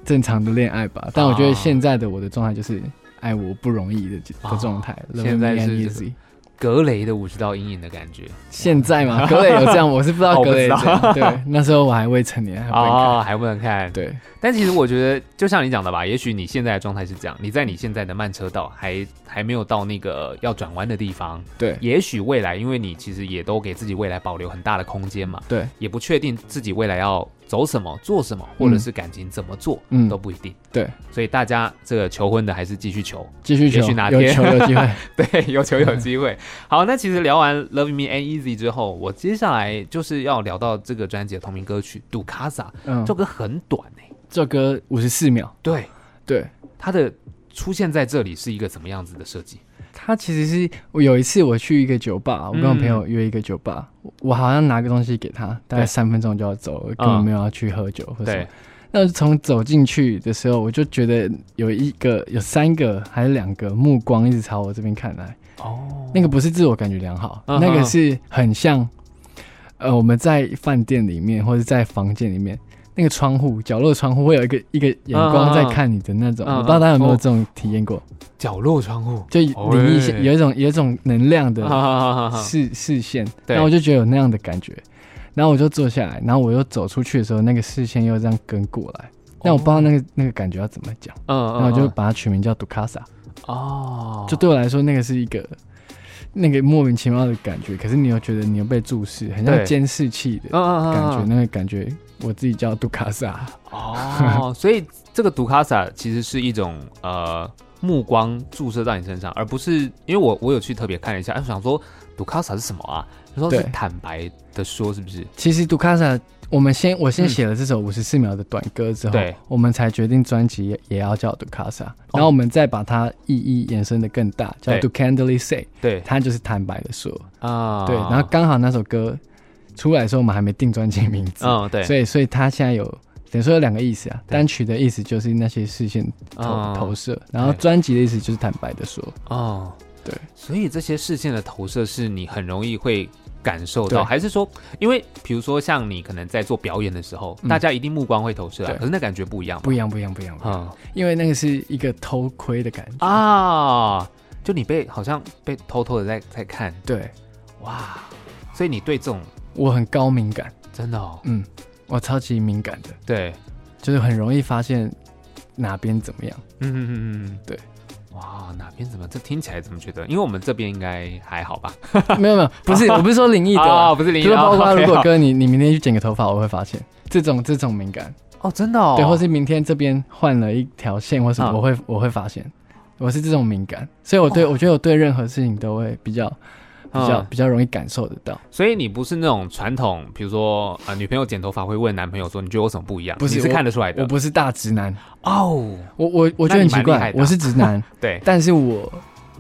Speaker 2: 正常的恋爱吧。但我觉得现在的我的状态就是。爱我不容易的的状态，
Speaker 1: 现在是格雷的五十道阴影的感觉。
Speaker 2: 现在吗，格雷有这样，我是不知道 格雷这样。对，那时候我还未成年，
Speaker 1: 哦，还不能看。
Speaker 2: 对，
Speaker 1: 但其实我觉得，就像你讲的吧，也许你现在的状态是这样，你在你现在的慢车道还还没有到那个要转弯的地方。
Speaker 2: 对，
Speaker 1: 也许未来，因为你其实也都给自己未来保留很大的空间嘛。
Speaker 2: 对，
Speaker 1: 也不确定自己未来要。走什么，做什么，或者是感情怎么做，嗯，都不一定。
Speaker 2: 对，
Speaker 1: 所以大家这个求婚的还是继续求，
Speaker 2: 继续求，
Speaker 1: 也许哪天
Speaker 2: 有求有机会。
Speaker 1: 对，有求有机会。好，那其实聊完《Love Me and Easy》之后，我接下来就是要聊到这个专辑的同名歌曲《Ducasa》。嗯，这首歌很短诶，
Speaker 2: 这首歌五十四秒。
Speaker 1: 对，
Speaker 2: 对，
Speaker 1: 它的出现在这里是一个怎么样子的设计？
Speaker 2: 他其实是我有一次我去一个酒吧，我跟我朋友约一个酒吧，嗯、我好像拿个东西给他，大概三分钟就要走，对根本没有要去喝酒或者什么。那从走进去的时候，我就觉得有一个、有三个还是两个目光一直朝我这边看来。哦，那个不是自我感觉良好，嗯、那个是很像，呃，我们在饭店里面或者在房间里面。那个窗户角落窗户会有一个一个眼光在看你的那种，我不知道大家有没有这种体验过？
Speaker 1: 角落窗户。
Speaker 2: 就你一些，有一种有一种能量的视视线，然后我就觉得有那样的感觉，然后我就坐下来，然后我又走出去的时候，那个视线又这样跟过来，但我不知道那个那个感觉要怎么讲，嗯，然后我就把它取名叫杜卡萨，哦，就对我来说那个是一个那个莫名其妙的感觉，可是你又觉得你又被注视，很像监视器的感觉，那个感觉我自己叫杜卡萨。
Speaker 1: 哦，所以这个杜卡萨其实是一种呃目光注射到你身上，而不是因为我我有去特别看了一下，哎我想说杜卡萨是什么啊？他说是坦白的说，是不是？
Speaker 2: 其实杜卡萨。我们先，我先写了这首五十四秒的短歌之后，对，我们才决定专辑也要叫 Ducasa，然后我们再把它意义延伸的更大，叫 Do Candidly Say，对，它就是坦白的说啊，对，然后刚好那首歌出来的时候，我们还没定专辑名字，嗯，对，所以，所以他现在有等于说有两个意思啊，单曲的意思就是那些视线投投射，然后专辑的意思就是坦白的说，哦，对，
Speaker 1: 所以这些视线的投射是你很容易会。感受到，还是说，因为比如说像你可能在做表演的时候，嗯、大家一定目光会投射啊，可是那感觉不一样，
Speaker 2: 不一样，不一样，不一样，嗯，因为那个是一个偷窥的感觉。
Speaker 1: 啊，就你被好像被偷偷的在在看，
Speaker 2: 对，
Speaker 1: 哇，所以你对这种
Speaker 2: 我很高敏感，
Speaker 1: 真的哦，
Speaker 2: 嗯，我超级敏感的，
Speaker 1: 对，
Speaker 2: 就是很容易发现哪边怎么样，
Speaker 1: 嗯嗯嗯嗯，
Speaker 2: 对。
Speaker 1: 哇，哪边怎么？这听起来怎么觉得？因为我们这边应该还好吧？
Speaker 2: 没有没有，不是，我不是说灵异的
Speaker 1: 哦，不是灵异的。
Speaker 2: 包括如果哥你你明天去剪个头发，我会发现这种这种敏感
Speaker 1: 哦，真的哦。
Speaker 2: 对，或是明天这边换了一条线或什么，我会我会发现，我是这种敏感，所以我对我觉得我对任何事情都会比较。比较比较容易感受得到，
Speaker 1: 所以你不是那种传统，比如说啊，女朋友剪头发会问男朋友说，你觉得我什么不一样？
Speaker 2: 不是，
Speaker 1: 你是看得出来的。
Speaker 2: 我不是大直男。
Speaker 1: 哦，
Speaker 2: 我我我觉得很奇怪，我是直男，
Speaker 1: 对，
Speaker 2: 但是我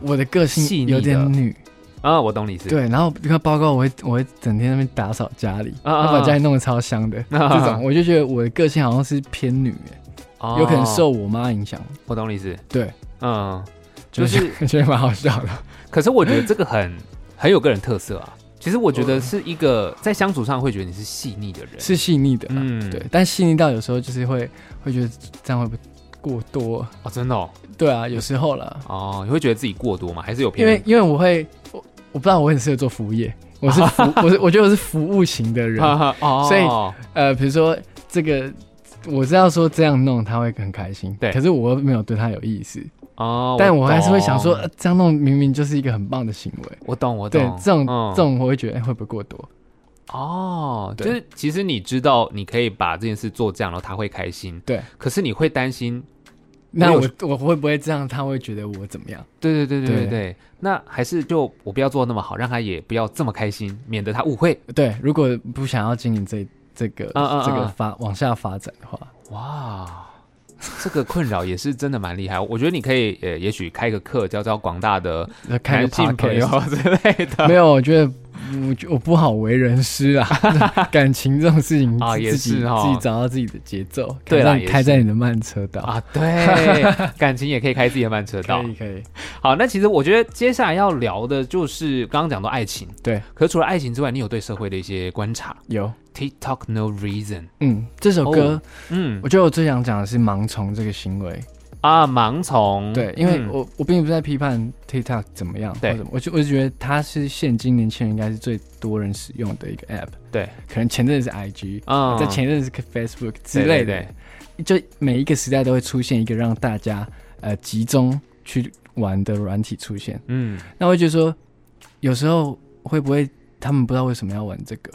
Speaker 2: 我的个性有点女。
Speaker 1: 啊，我懂你意思。
Speaker 2: 对，然后你看报告，我会我会整天在那边打扫家里，然后把家里弄得超香的，这种我就觉得我的个性好像是偏女，有可能受我妈影响。
Speaker 1: 我懂你意思。
Speaker 2: 对，
Speaker 1: 嗯，
Speaker 2: 就是 觉得蛮好笑的。
Speaker 1: 可是我觉得这个很。很有个人特色啊，其实我觉得是一个在相处上会觉得你是细腻的人，
Speaker 2: 是细腻的，嗯，对。但细腻到有时候就是会会觉得这样会不会过多
Speaker 1: 哦？真的？哦，
Speaker 2: 对啊，有时候了。
Speaker 1: 哦，你会觉得自己过多吗？还是有偏？
Speaker 2: 因为因为我会我我不知道我很适合做服务业，我是服 我是我觉得我是服务型的人，所以呃，比如说这个我知道说这样弄他会很开心，对，可是我又没有对他有意思。哦，但我还是会想说，这样弄明明就是一个很棒的行为。
Speaker 1: 我懂，我懂。
Speaker 2: 对，这种这种我会觉得会不会过多？
Speaker 1: 哦，就是其实你知道你可以把这件事做这样，然后他会开心。对，可是你会担心，
Speaker 2: 那我我会不会这样？他会觉得我怎么样？
Speaker 1: 对对对对对对。那还是就我不要做那么好，让他也不要这么开心，免得他误会。
Speaker 2: 对，如果不想要经营这这个这个发往下发展的话，
Speaker 1: 哇。这个困扰也是真的蛮厉害，我觉得你可以呃，也许开个课教教广大的男性朋友之类的。
Speaker 2: 没有，我觉得。我我不好为人师啊，感情这种事情啊，也是自己找到自己的节奏，对，让你开在你的慢车道啊，
Speaker 1: 对，感情也可以开自己的慢车道，
Speaker 2: 可以可以。
Speaker 1: 好，那其实我觉得接下来要聊的就是刚刚讲到爱情，
Speaker 2: 对。
Speaker 1: 可是除了爱情之外，你有对社会的一些观察？
Speaker 2: 有。
Speaker 1: TikTok No Reason，
Speaker 2: 嗯，这首歌，嗯，我觉得我最想讲的是盲从这个行为。
Speaker 1: 啊，盲从。
Speaker 2: 对，因为我、嗯、我并不是在批判 TikTok 怎么样，对，我就我就觉得它是现今年轻人应该是最多人使用的一个 App，
Speaker 1: 对，可
Speaker 2: 能前阵子是 IG，啊、嗯，在前阵子是 Facebook 之类的，就每一个时代都会出现一个让大家呃集中去玩的软体出现，嗯，那我就觉得说，有时候会不会他们不知道为什么要玩这个？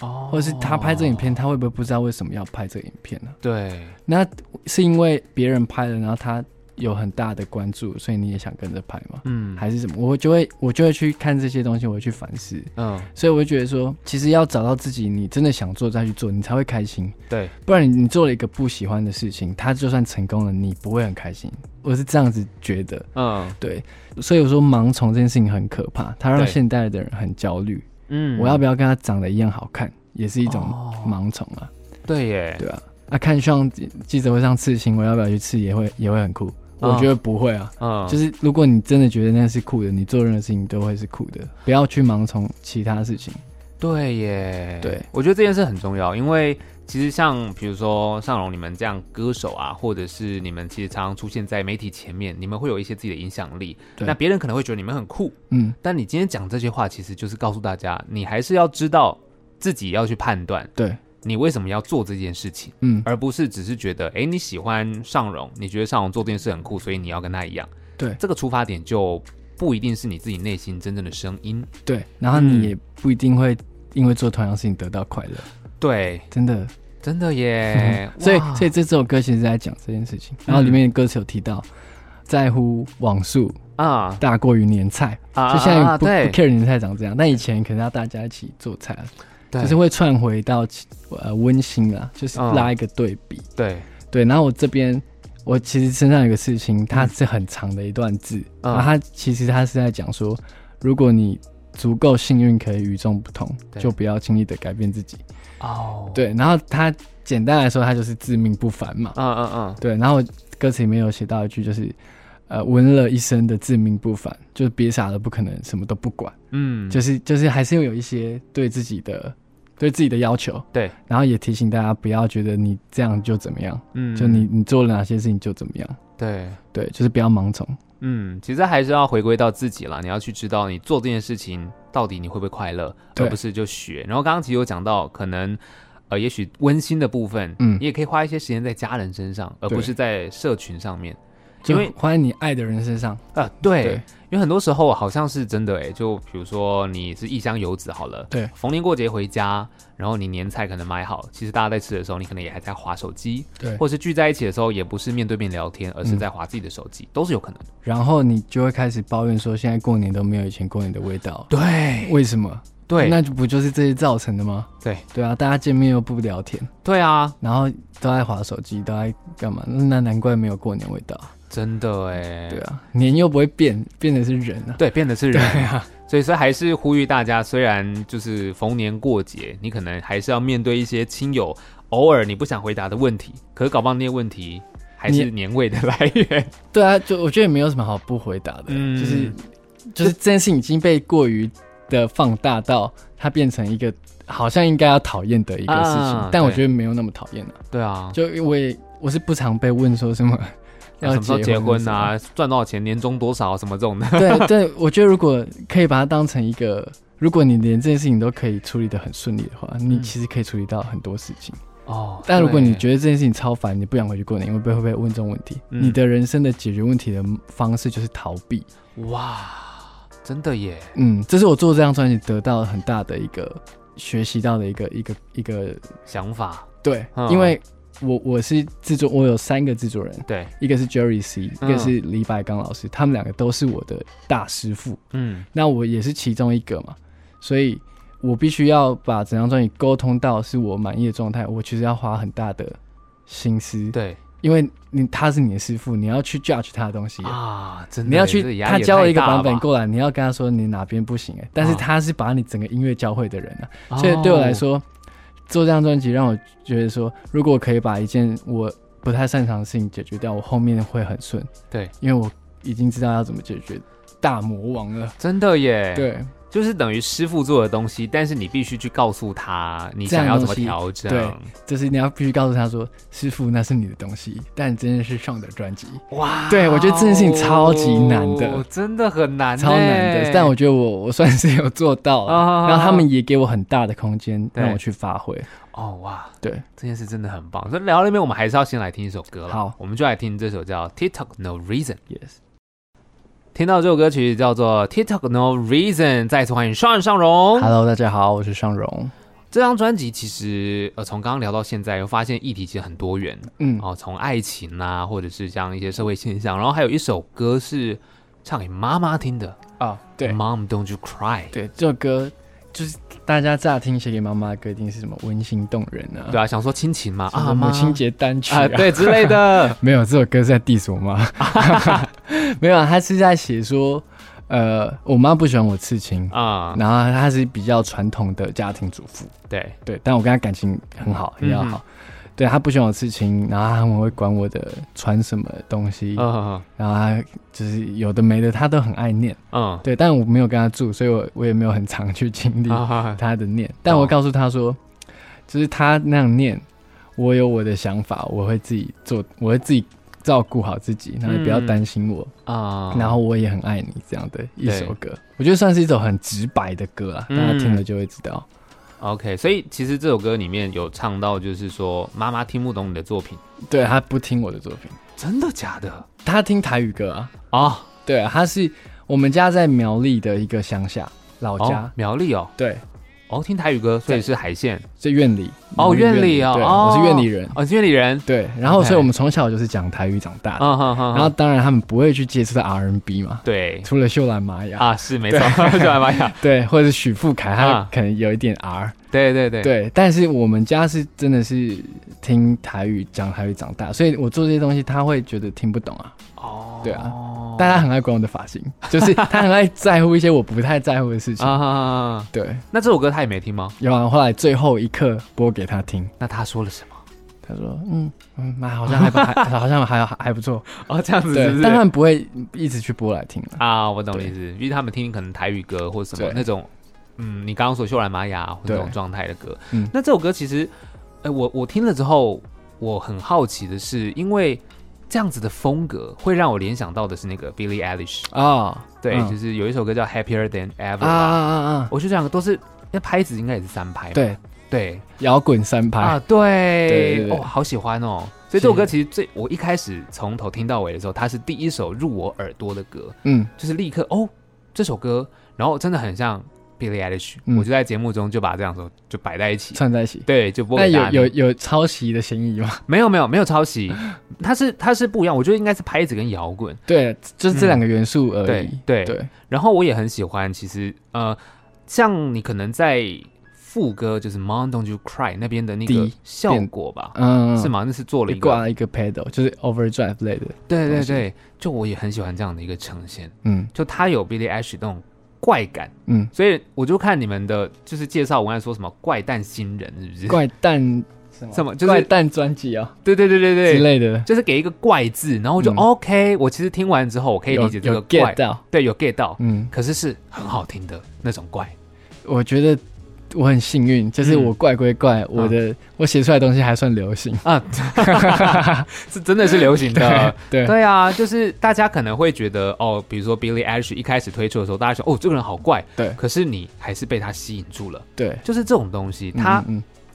Speaker 2: 哦，或者是他拍这影片，他会不会不知道为什么要拍这个影片呢？
Speaker 1: 对，
Speaker 2: 那是因为别人拍了，然后他有很大的关注，所以你也想跟着拍吗？嗯，还是什么？我就会我就会去看这些东西，我会去反思。嗯，所以我就觉得说，其实要找到自己，你真的想做再去做，你才会开心。
Speaker 1: 对，
Speaker 2: 不然你你做了一个不喜欢的事情，他就算成功了，你不会很开心。我是这样子觉得。嗯，对，所以我说盲从这件事情很可怕，它让现代的人很焦虑。嗯，我要不要跟他长得一样好看，也是一种盲从啊。
Speaker 1: 对耶，
Speaker 2: 对啊。啊，看上记者会上刺青，我要不要去刺？也会也会很酷。我觉得不会啊。嗯，就是如果你真的觉得那是酷的，你做任何事情都会是酷的。不要去盲从其他事情。
Speaker 1: 对耶，
Speaker 2: 对，
Speaker 1: 我觉得这件事很重要，因为。其实像比如说尚荣你们这样歌手啊，或者是你们其实常常出现在媒体前面，你们会有一些自己的影响力。那别人可能会觉得你们很酷，嗯。但你今天讲这些话，其实就是告诉大家，你还是要知道自己要去判断，
Speaker 2: 对，
Speaker 1: 你为什么要做这件事情，嗯，而不是只是觉得，哎，你喜欢尚荣，你觉得尚荣做这件事很酷，所以你要跟他一样。
Speaker 2: 对，
Speaker 1: 这个出发点就不一定是你自己内心真正的声音。
Speaker 2: 对，然后你也不一定会因为做同样事情得到快乐。
Speaker 1: 对，
Speaker 2: 真的，
Speaker 1: 真的耶。
Speaker 2: 所以，所以这首歌其实是在讲这件事情。然后里面的歌词有提到，在乎网速啊大过于年菜啊，就现在不不 care 年菜长这样，但以前可能要大家一起做菜，就是会串回到呃温馨啊，就是拉一个对比。
Speaker 1: 对
Speaker 2: 对，然后我这边。我其实身上有个事情，它是很长的一段字，嗯、然后它其实它是在讲说，如果你足够幸运可以与众不同，就不要轻易的改变自己。哦，对，然后他简单来说，他就是自命不凡嘛。嗯嗯嗯，对，然后歌词里面有写到一句，就是呃，闻了一身的自命不凡，就是别傻了，不可能什么都不管。嗯，就是就是还是要有一些对自己的。对自己的要求，
Speaker 1: 对，
Speaker 2: 然后也提醒大家不要觉得你这样就怎么样，嗯，就你你做了哪些事情就怎么样，
Speaker 1: 对
Speaker 2: 对，就是不要盲从，
Speaker 1: 嗯，其实还是要回归到自己啦，你要去知道你做这件事情到底你会不会快乐，而不是就学。然后刚刚其实有讲到，可能呃，也许温馨的部分，嗯，你也可以花一些时间在家人身上，而不是在社群上面。
Speaker 2: 因为花在你爱的人身上。
Speaker 1: 啊，对，对，因为很多时候好像是真的哎，就比如说你是异乡游子好了，
Speaker 2: 对，
Speaker 1: 逢年过节回家，然后你年菜可能买好，其实大家在吃的时候，你可能也还在划手机，
Speaker 2: 对，
Speaker 1: 或是聚在一起的时候，也不是面对面聊天，而是在划自己的手机，嗯、都是有可能。的。
Speaker 2: 然后你就会开始抱怨说，现在过年都没有以前过年的味道，
Speaker 1: 对，
Speaker 2: 为什么？
Speaker 1: 对，
Speaker 2: 那就不就是这些造成的吗？
Speaker 1: 对，
Speaker 2: 对啊，大家见面又不聊天，
Speaker 1: 对啊，
Speaker 2: 然后都在划手机，都在干嘛？那难怪没有过年味道。
Speaker 1: 真的哎，
Speaker 2: 对啊，年又不会变，变的是人啊。
Speaker 1: 对，变的是人 啊。所以说，还是呼吁大家，虽然就是逢年过节，你可能还是要面对一些亲友偶尔你不想回答的问题，可是搞不好那些问题还是年味的来源。
Speaker 2: 对啊，就我觉得也没有什么好不回答的，嗯、就是就是这件事情已经被过于的放大到它变成一个好像应该要讨厌的一个事情，啊、但我觉得没有那么讨厌了。
Speaker 1: 对啊，
Speaker 2: 就因为我是不常被问说什么。
Speaker 1: 要什么时候结婚啊？赚多少钱？年终多少？什么这种的？
Speaker 2: 对对，我觉得如果可以把它当成一个，如果你连这件事情都可以处理得很顺利的话，你其实可以处理到很多事情哦。但如果你觉得这件事情超烦，你不想回去过年，因为会不会问这种问题？你的人生的解决问题的方式就是逃避。
Speaker 1: 哇，真的耶！
Speaker 2: 嗯，这是我做这张专辑得到很大的一个学习到的一个一个一个
Speaker 1: 想法。
Speaker 2: 对，因为。我我是制作，我有三个制作人，
Speaker 1: 对，
Speaker 2: 一个是 Jerry C，、嗯、一个是李百刚老师，他们两个都是我的大师傅，嗯，那我也是其中一个嘛，所以我必须要把整张专辑沟通到是我满意的状态，我其实要花很大的心思，
Speaker 1: 对，
Speaker 2: 因为你他是你的师傅，你要去 judge 他的东西
Speaker 1: 啊，真的，
Speaker 2: 你要去他教了一个版本过来，你要跟他说你哪边不行哎，但是他是把你整个音乐教会的人啊，哦、所以对我来说。做这张专辑让我觉得说，如果我可以把一件我不太擅长的事情解决掉，我后面会很顺。
Speaker 1: 对，
Speaker 2: 因为我已经知道要怎么解决大魔王了。
Speaker 1: 真的耶。
Speaker 2: 对。
Speaker 1: 就是等于师傅做的东西，但是你必须去告诉他你想要怎么调整。
Speaker 2: 对，就是你要必须告诉他说，师傅那是你的东西，但真的是上的专辑。哇，对我觉得这件事情超级难的，
Speaker 1: 真的很难，
Speaker 2: 超难的。但我觉得我我算是有做到了，然后他们也给我很大的空间让我去发挥。
Speaker 1: 哦哇，
Speaker 2: 对，
Speaker 1: 这件事真的很棒。所以聊到那边，我们还是要先来听一首歌了。
Speaker 2: 好，
Speaker 1: 我们就来听这首叫《TikTok No Reason》。Yes。听到这首歌曲叫做《TikTok No Reason》，再次欢迎尚尚荣。
Speaker 2: Hello，大家好，我是尚荣。
Speaker 1: 这张专辑其实呃，从刚刚聊到现在，又发现议题其实很多元，嗯，哦，从爱情啊，或者是像一些社会现象，然后还有一首歌是唱给妈妈听的
Speaker 2: 啊，对
Speaker 1: ，Mom Don't You Cry，
Speaker 2: 对，这首歌。就是大家乍听写给妈妈的歌，一定是什么温馨动人啊？
Speaker 1: 对啊，想说亲情嘛
Speaker 2: 啊，母亲节单曲
Speaker 1: 啊，对之类的。
Speaker 2: 没有，这首歌是在 diss 我妈。没有，他是在写说，呃，我妈不喜欢我刺青啊，然后她是比较传统的家庭主妇。
Speaker 1: 对
Speaker 2: 对，但我跟她感情很好，很要好。对，他不喜欢我刺青，然后他们会管我的穿什么东西，哦、然后他就是有的没的，他都很爱念。嗯，对，但我没有跟他住，所以我我也没有很常去经历他的念。哦、但我告诉他说，就是他那样念，我有我的想法，我会自己做，我会自己照顾好自己，然后你不要担心我啊。嗯、然后我也很爱你，这样的一首歌，我觉得算是一首很直白的歌啦，大家听了就会知道。
Speaker 1: OK，所以其实这首歌里面有唱到，就是说妈妈听不懂你的作品，
Speaker 2: 对，她不听我的作品，
Speaker 1: 真的假的？
Speaker 2: 她听台语歌啊？
Speaker 1: 哦，
Speaker 2: 对啊，她是我们家在苗栗的一个乡下老家，
Speaker 1: 哦、苗栗哦，
Speaker 2: 对。
Speaker 1: 哦，听台语歌，所以是海线，
Speaker 2: 是院里。
Speaker 1: 哦，院里哦，
Speaker 2: 我是院里人，
Speaker 1: 哦，是院里人，
Speaker 2: 对，然后所以我们从小就是讲台语长大的，然后当然他们不会去接触到 R&B 嘛，
Speaker 1: 对，
Speaker 2: 除了秀兰玛雅。
Speaker 1: 啊，是没错，秀兰玛雅，
Speaker 2: 对，或者是许富凯，他可能有一点 R，
Speaker 1: 对对对。
Speaker 2: 对，但是我们家是真的是听台语讲台语长大，所以我做这些东西他会觉得听不懂啊，哦，对啊。大家很爱管我的发型，就是他很爱在乎一些我不太在乎的事情 啊。对，
Speaker 1: 那这首歌他也没听吗？
Speaker 2: 有啊，后来最后一刻播给他听，
Speaker 1: 那他说了什么？
Speaker 2: 他说：“嗯嗯，那好像还不还好像还还不错
Speaker 1: 哦，这样子。”
Speaker 2: 对，但他们不会一直去播来听
Speaker 1: 啊。我懂你意思，因为他们听可能台语歌或什么那种，嗯，你刚刚说秀兰玛雅或那种状态的歌。嗯，那这首歌其实，哎，我我听了之后，我很好奇的是，因为。这样子的风格会让我联想到的是那个 Billie Eilish 啊，对，就是有一首歌叫 Happier Than Ever 啊啊啊！我觉得这两个都是那拍子应该也是三拍，
Speaker 2: 对。
Speaker 1: 对，
Speaker 2: 摇滚三拍。啊，
Speaker 1: 对，哦，好喜欢哦！所以这首歌其实最我一开始从头听到尾的时候，它是第一首入我耳朵的歌，嗯，就是立刻哦，这首歌，然后真的很像。Billie Eilish，我就在节目中就把这两首就摆在一起，
Speaker 2: 串在一起，
Speaker 1: 对，就播。
Speaker 2: 那有有有抄袭的嫌疑吗？
Speaker 1: 没有没有没有抄袭，它是它是不一样，我觉得应该是拍子跟摇滚，
Speaker 2: 对，就是这两个元素而已。
Speaker 1: 对对。然后我也很喜欢，其实呃，像你可能在副歌就是 Mom Don't You Cry 那边的那个效果吧，嗯，是吗？那是做了一个
Speaker 2: 挂了一个 pedal，就是 overdrive 类的。
Speaker 1: 对对对，就我也很喜欢这样的一个呈现，嗯，就它有 Billie Eilish 那种。怪感，嗯，所以我就看你们的，就是介绍文案说什么怪诞新人，是不是？
Speaker 2: 怪诞什么？就是怪诞专辑啊？
Speaker 1: 对对对对对，
Speaker 2: 之类的，
Speaker 1: 就是给一个怪字，然后我就 OK。我其实听完之后，我可以理解这个怪，对，有 get 到，嗯，可是是很好听的那种怪，
Speaker 2: 我觉得。我很幸运，就是我怪归怪，嗯、我的、嗯、我写出来的东西还算流行。啊，
Speaker 1: 是真的是流行的，对对，对啊，就是大家可能会觉得哦，比如说 Billy Eilish 一开始推出的时候，大家说哦，这个人好怪，对，可是你还是被他吸引住了，对，就是这种东西，他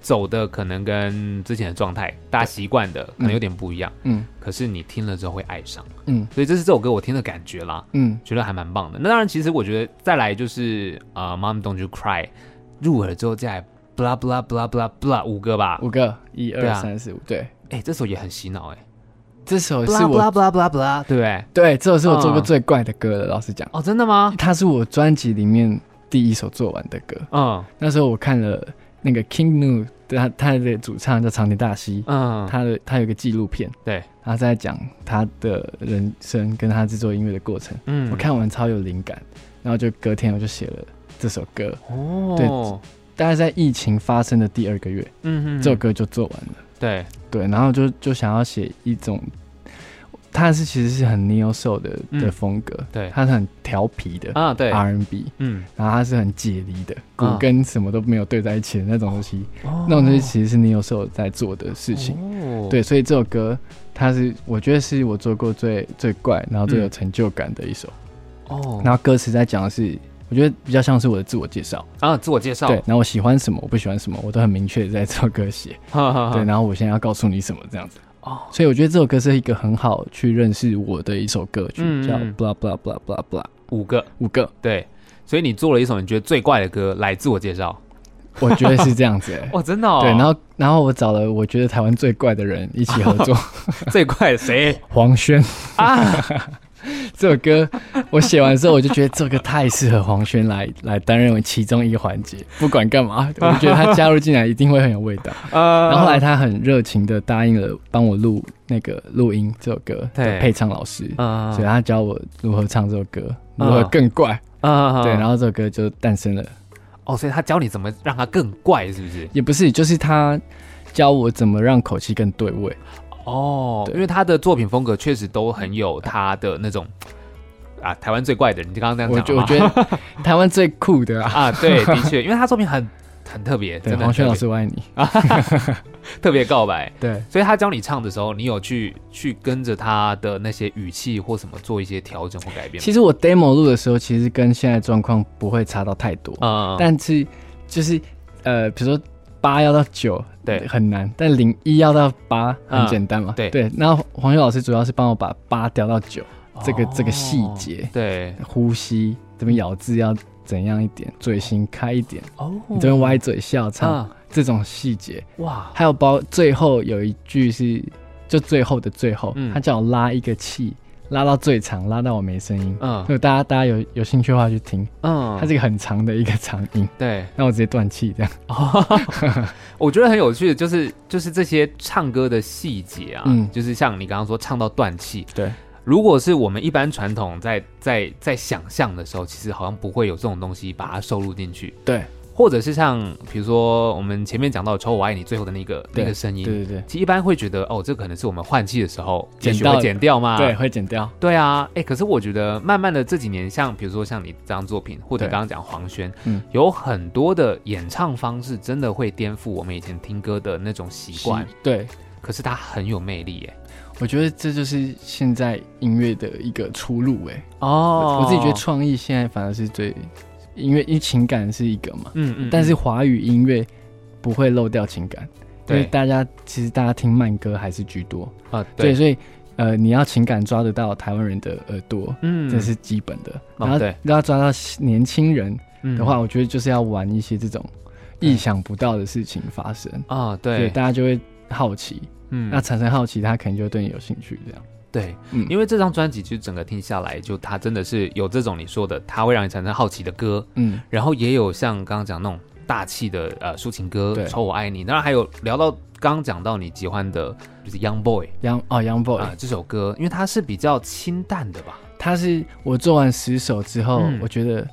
Speaker 1: 走的可能跟之前的状态，大家习惯的可能有点不一样，嗯，可是你听了之后会爱上，嗯，所以这是这首歌我听的感觉啦，嗯，觉得还蛮棒的。那当然，其实我觉得再来就是啊、呃、，Mom Don't You Cry。入耳之后再 blah blah blah blah blah 五个吧，
Speaker 2: 五个，一二三四五，对，
Speaker 1: 哎，这首也很洗脑，哎，
Speaker 2: 这首是我
Speaker 1: blah blah blah blah，对不对？
Speaker 2: 对，这首是我做过最怪的歌了，老实讲。
Speaker 1: 哦，真的吗？
Speaker 2: 它是我专辑里面第一首做完的歌。嗯，那时候我看了那个 King Gnu，他他的主唱叫长田大希，嗯，他的他有个纪录片，对，他在讲他的人生跟他制作音乐的过程。嗯，我看完超有灵感，然后就隔天我就写了。这首歌。哦，对，大概在疫情发生的第二个月，嗯哼，这首歌就做完了。对。对，然后就就想要写一种，它是其实是很 neo soul 的的风格，对，它是很调皮的啊，对。R&B，嗯，然后它是很解离的，鼓跟什么都没有对在一起的那种东西，那种东西其实是 neo soul 在做的事情，哦。对，所以这首歌它是我觉得是我做过最最怪，然后最有成就感的一首，哦，然后歌词在讲的是。我觉得比较像是我的自我介绍
Speaker 1: 啊，自我介绍。
Speaker 2: 对，然后我喜欢什么，我不喜欢什么，我都很明确的在这首歌写。对，然后我现在要告诉你什么这样子。哦，所以我觉得这首歌是一个很好去认识我的一首歌曲，叫 blah blah blah blah blah。
Speaker 1: 五个，
Speaker 2: 五个。
Speaker 1: 对，所以你做了一首你觉得最怪的歌来自我介绍。
Speaker 2: 我觉得是这样子。
Speaker 1: 哦，真的哦。
Speaker 2: 对，然后然后我找了我觉得台湾最怪的人一起合作。
Speaker 1: 最怪谁？
Speaker 2: 黄轩啊。这首歌我写完之后，我就觉得这个太适合黄轩来来担任其中一个环节。不管干嘛，我觉得他加入进来一定会很有味道。然后后来他很热情的答应了帮我录那个录音这首歌的配唱老师，所以他教我如何唱这首歌，如何更怪啊。对，然后这首歌就诞生了。
Speaker 1: 哦，所以他教你怎么让它更怪，是不是？
Speaker 2: 也不是，就是他教我怎么让口气更对位。
Speaker 1: 哦，对因为他的作品风格确实都很有他的那种啊，台湾最怪的人，你刚刚这样讲，
Speaker 2: 我觉得 台湾最酷的啊，
Speaker 1: 啊，对，的确，因为他作品很很特别，
Speaker 2: 对，黄轩老师我爱你。啊，
Speaker 1: 特别告白，
Speaker 2: 对，
Speaker 1: 所以他教你唱的时候，你有去去跟着他的那些语气或什么做一些调整或改变。
Speaker 2: 其实我 demo 录的时候，其实跟现在状况不会差到太多。啊，嗯、但是就是呃，比如说。八要到九，对，很难。但零一要到八很简单嘛，对。对。然后黄轩老师主要是帮我把八调到九，这个、哦、这个细节，
Speaker 1: 对，
Speaker 2: 呼吸这边咬字要怎样一点，嘴型开一点，哦，你这边歪嘴笑唱、啊、这种细节，哇，还有包最后有一句是就最后的最后，嗯、他叫我拉一个气。拉到最长，拉到我没声音。嗯，所以大家大家有有兴趣的话去听。嗯，它是一个很长的一个长音。
Speaker 1: 对，
Speaker 2: 那我直接断气这样。
Speaker 1: 哦，我觉得很有趣的，就是就是这些唱歌的细节啊，嗯，就是像你刚刚说唱到断气。
Speaker 2: 对，
Speaker 1: 如果是我们一般传统在在在想象的时候，其实好像不会有这种东西把它收录进去。
Speaker 2: 对。
Speaker 1: 或者是像比如说我们前面讲到“丑我爱你”最后的那个那个声音，
Speaker 2: 对对对，
Speaker 1: 其实一般会觉得哦，这可能是我们换气的时候剪会剪掉吗？
Speaker 2: 对，会剪掉。
Speaker 1: 对啊，哎，可是我觉得慢慢的这几年，像比如说像你这张作品，或者刚刚讲黄轩，嗯，有很多的演唱方式真的会颠覆我们以前听歌的那种习惯。
Speaker 2: 对，
Speaker 1: 可是它很有魅力，哎，
Speaker 2: 我觉得这就是现在音乐的一个出路，哎，哦，我自己觉得创意现在反而是最。音乐因为情感是一个嘛，嗯嗯，但是华语音乐不会漏掉情感，对，因为大家其实大家听慢歌还是居多。啊，对，对，所以呃，你要情感抓得到台湾人的耳朵，嗯，这是基本的，然后要抓到年轻人的话，我觉得就是要玩一些这种意想不到的事情发生。啊，对，所以大家就会好奇，嗯，那产生好奇，他可能就会对你有兴趣，这样。
Speaker 1: 对，嗯，因为这张专辑其实整个听下来，就它真的是有这种你说的，它会让你产生好奇的歌，嗯，然后也有像刚刚讲那种大气的呃抒情歌，对，丑我爱你，当然还有聊到刚刚讲到你喜欢的就是 Young Boy，Young
Speaker 2: 哦 Young Boy
Speaker 1: 啊这首歌，因为它是比较清淡的吧，
Speaker 2: 它是我做完十首之后，嗯、我觉得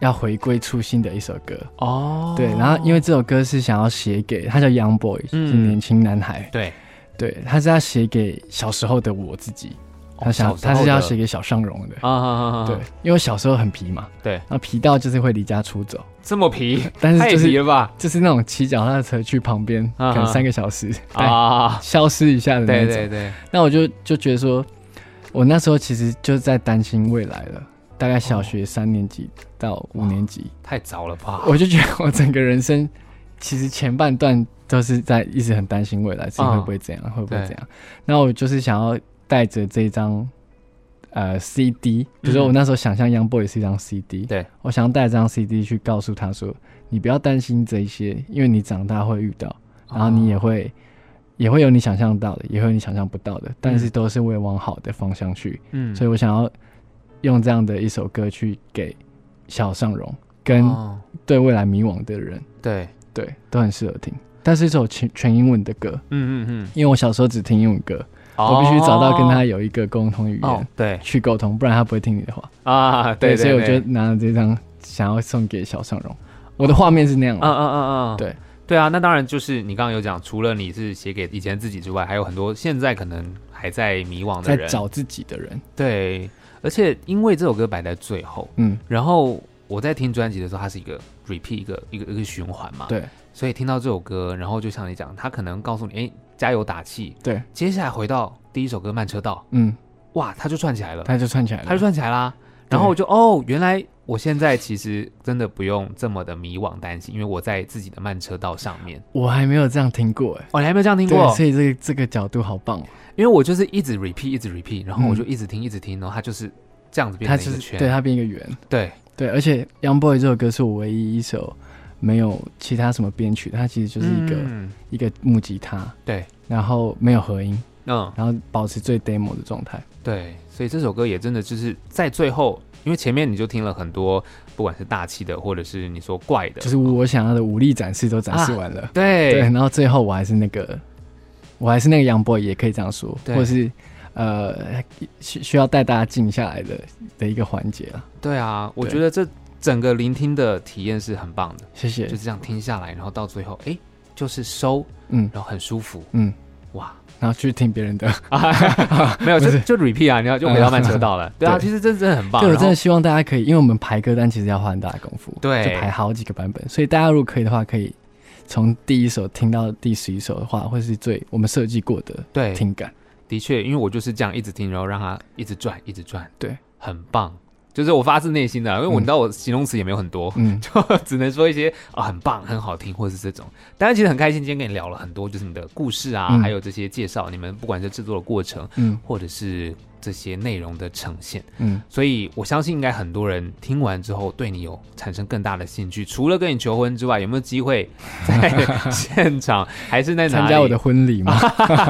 Speaker 2: 要回归初心的一首歌。哦，对，然后因为这首歌是想要写给他叫 Young Boy，嗯，是年轻男孩，
Speaker 1: 对。
Speaker 2: 对，他是要写给小时候的我自己，他想、哦、他是要写给小尚荣的啊，啊，啊，啊，对，因为我小时候很皮嘛，
Speaker 1: 对，
Speaker 2: 然后皮到就是会离家出走，
Speaker 1: 这么皮，
Speaker 2: 但是就是
Speaker 1: 太皮了吧，
Speaker 2: 就是那种骑脚踏车去旁边，可能三个小时啊，消失一下的那种，对对。对，那我就就觉得说，我那时候其实就在担心未来了，大概小学三年级到五年级，
Speaker 1: 太早了吧，
Speaker 2: 我就觉得我整个人生其实前半段。都是在一直很担心未来自己会不会这样，哦、会不会这样？那我就是想要带着这张呃 CD，比如说我那时候想象 Young Boy 是一张 CD，对，我想要带这张 CD 去告诉他说，你不要担心这一些，因为你长大会遇到，然后你也会、哦、也会有你想象到的，也会有你想象不到的，但是都是为往好的方向去。嗯，所以我想要用这样的一首歌去给小尚荣跟对未来迷惘的人，对、哦、对，都很适合听。但是一首全全英文的歌，嗯嗯嗯，因为我小时候只听英文歌，哦、我必须找到跟他有一个共同语言，哦、对，去沟通，不然他不会听你的话。啊。对，所以我就拿了这张，想要送给小尚荣。我的画面是那样的，嗯嗯嗯嗯，对。
Speaker 1: 对啊，那当然就是你刚刚有讲，除了你是写给以前自己之外，还有很多现在可能还在迷惘的人，
Speaker 2: 在找自己的人。
Speaker 1: 对，而且因为这首歌摆在最后，嗯，然后我在听专辑的时候，它是一个 repeat 一个一个一个循环嘛，
Speaker 2: 对。
Speaker 1: 所以听到这首歌，然后就像你讲，他可能告诉你，哎，加油打气。
Speaker 2: 对，
Speaker 1: 接下来回到第一首歌《慢车道》，嗯，哇，他就串起来了，
Speaker 2: 他就串起来了，
Speaker 1: 他就串起来啦。然后我就哦，原来我现在其实真的不用这么的迷惘担心，因为我在自己的慢车道上面。
Speaker 2: 我还没有这样听过，哎，
Speaker 1: 哦，你还没有这样听过，
Speaker 2: 所以这个这个角度好棒，哦
Speaker 1: 因为我就是一直 repeat，一直 repeat，然后我就一直听，一直听，然后它就是这样子变成一个圈，
Speaker 2: 对，它变一个圆，
Speaker 1: 对
Speaker 2: 对，而且《Young Boy》这首歌是我唯一一首。没有其他什么编曲，它其实就是一个、嗯、一个木吉他，
Speaker 1: 对，
Speaker 2: 然后没有合音，嗯，然后保持最 demo 的状态，
Speaker 1: 对，所以这首歌也真的就是在最后，因为前面你就听了很多，不管是大气的，或者是你说怪的，
Speaker 2: 就是我想要的武力展示都展示完了，
Speaker 1: 啊、对对，
Speaker 2: 然后最后我还是那个，我还是那个 Young Boy，也可以这样说，对。或者是呃需需要带大家静下来的的一个环节啊，
Speaker 1: 对啊，我觉得这。整个聆听的体验是很棒的，
Speaker 2: 谢谢。
Speaker 1: 就是这样听下来，然后到最后，哎，就是收，嗯，然后很舒服，嗯，哇，
Speaker 2: 然后去听别人的，
Speaker 1: 没有，就就 repeat 啊，你要就回到慢车道了，对啊，其实这真的很棒。
Speaker 2: 对，我真的希望大家可以，因为我们排歌单其实要花很大的功夫，
Speaker 1: 对，
Speaker 2: 就排好几个版本，所以大家如果可以的话，可以从第一首听到第十一首的话，会是最我们设计过的，对，听感。
Speaker 1: 的确，因为我就是这样一直听，然后让它一直转，一直转，
Speaker 2: 对，
Speaker 1: 很棒。就是我发自内心的，因为我知道我形容词也没有很多，嗯，就只能说一些啊、哦、很棒、很好听，或是这种。当然，其实很开心，今天跟你聊了很多，就是你的故事啊，嗯、还有这些介绍，你们不管是制作的过程，嗯，或者是这些内容的呈现。
Speaker 2: 嗯，
Speaker 1: 所以我相信应该很多人听完之后对你有产生更大的兴趣。除了跟你求婚之外，有没有机会在 现场还是
Speaker 2: 参加我的婚礼吗？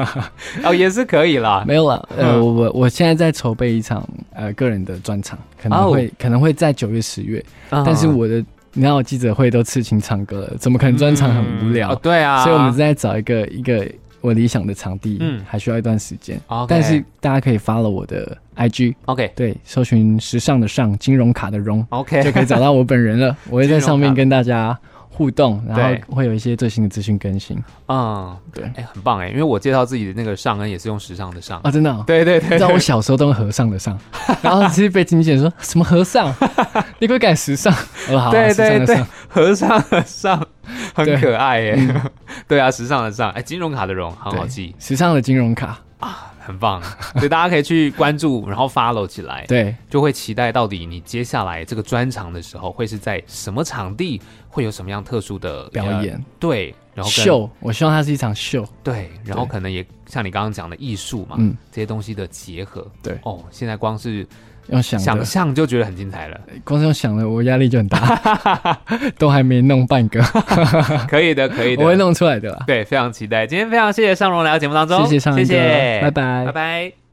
Speaker 1: 哦，也是可以啦。
Speaker 2: 没有了，呃，我我我现在在筹备一场呃个人的专场，可能会、哦、可能会在九月十月，嗯、但是我的。你看我记者会都刺青唱歌了，怎么可能专场很无聊？
Speaker 1: 嗯哦、对啊，
Speaker 2: 所以我们正在找一个一个我理想的场地，嗯，还需要一段时间。
Speaker 1: Okay
Speaker 2: 但是大家可以 follow 我的 IG，OK，Okay 对，搜寻时尚的尚，金融卡的融，OK，就可以找到我本人了。我会在上面跟大家互动，然后会有一些最新的资讯更新。
Speaker 1: 嗯，对，哎、欸，很棒哎，因为我介绍自己的那个上恩也是用时尚的尚
Speaker 2: 啊，真的、哦，
Speaker 1: 对对对，
Speaker 2: 你知道我小时候都用和尚的尚，然后其实被经纪人说什么和尚，你可以改时尚，哦，好，
Speaker 1: 对对对，和尚
Speaker 2: 的
Speaker 1: 尚很可爱耶，对啊，时尚的尚，哎，金融卡的融很好记，
Speaker 2: 时尚的金融卡。
Speaker 1: 啊。很棒，所以大家可以去关注，然后 follow 起来，
Speaker 2: 对，
Speaker 1: 就会期待到底你接下来这个专场的时候会是在什么场地，会有什么样特殊的
Speaker 2: 表演，
Speaker 1: 对，然后
Speaker 2: 秀，我希望它是一场秀，
Speaker 1: 对，然后可能也像你刚刚讲的艺术嘛，嗯，这些东西的结合，
Speaker 2: 对，
Speaker 1: 哦，现在光是。
Speaker 2: 用想
Speaker 1: 想象就觉得很精彩了，
Speaker 2: 光是用想的，我压力就很大，都还没弄半个，
Speaker 1: 可以的，可以的，
Speaker 2: 我会弄出来的啦。
Speaker 1: 对，非常期待。今天非常谢谢尚荣来到节目当中，
Speaker 2: 谢谢尚荣，谢谢，拜拜，
Speaker 1: 拜拜。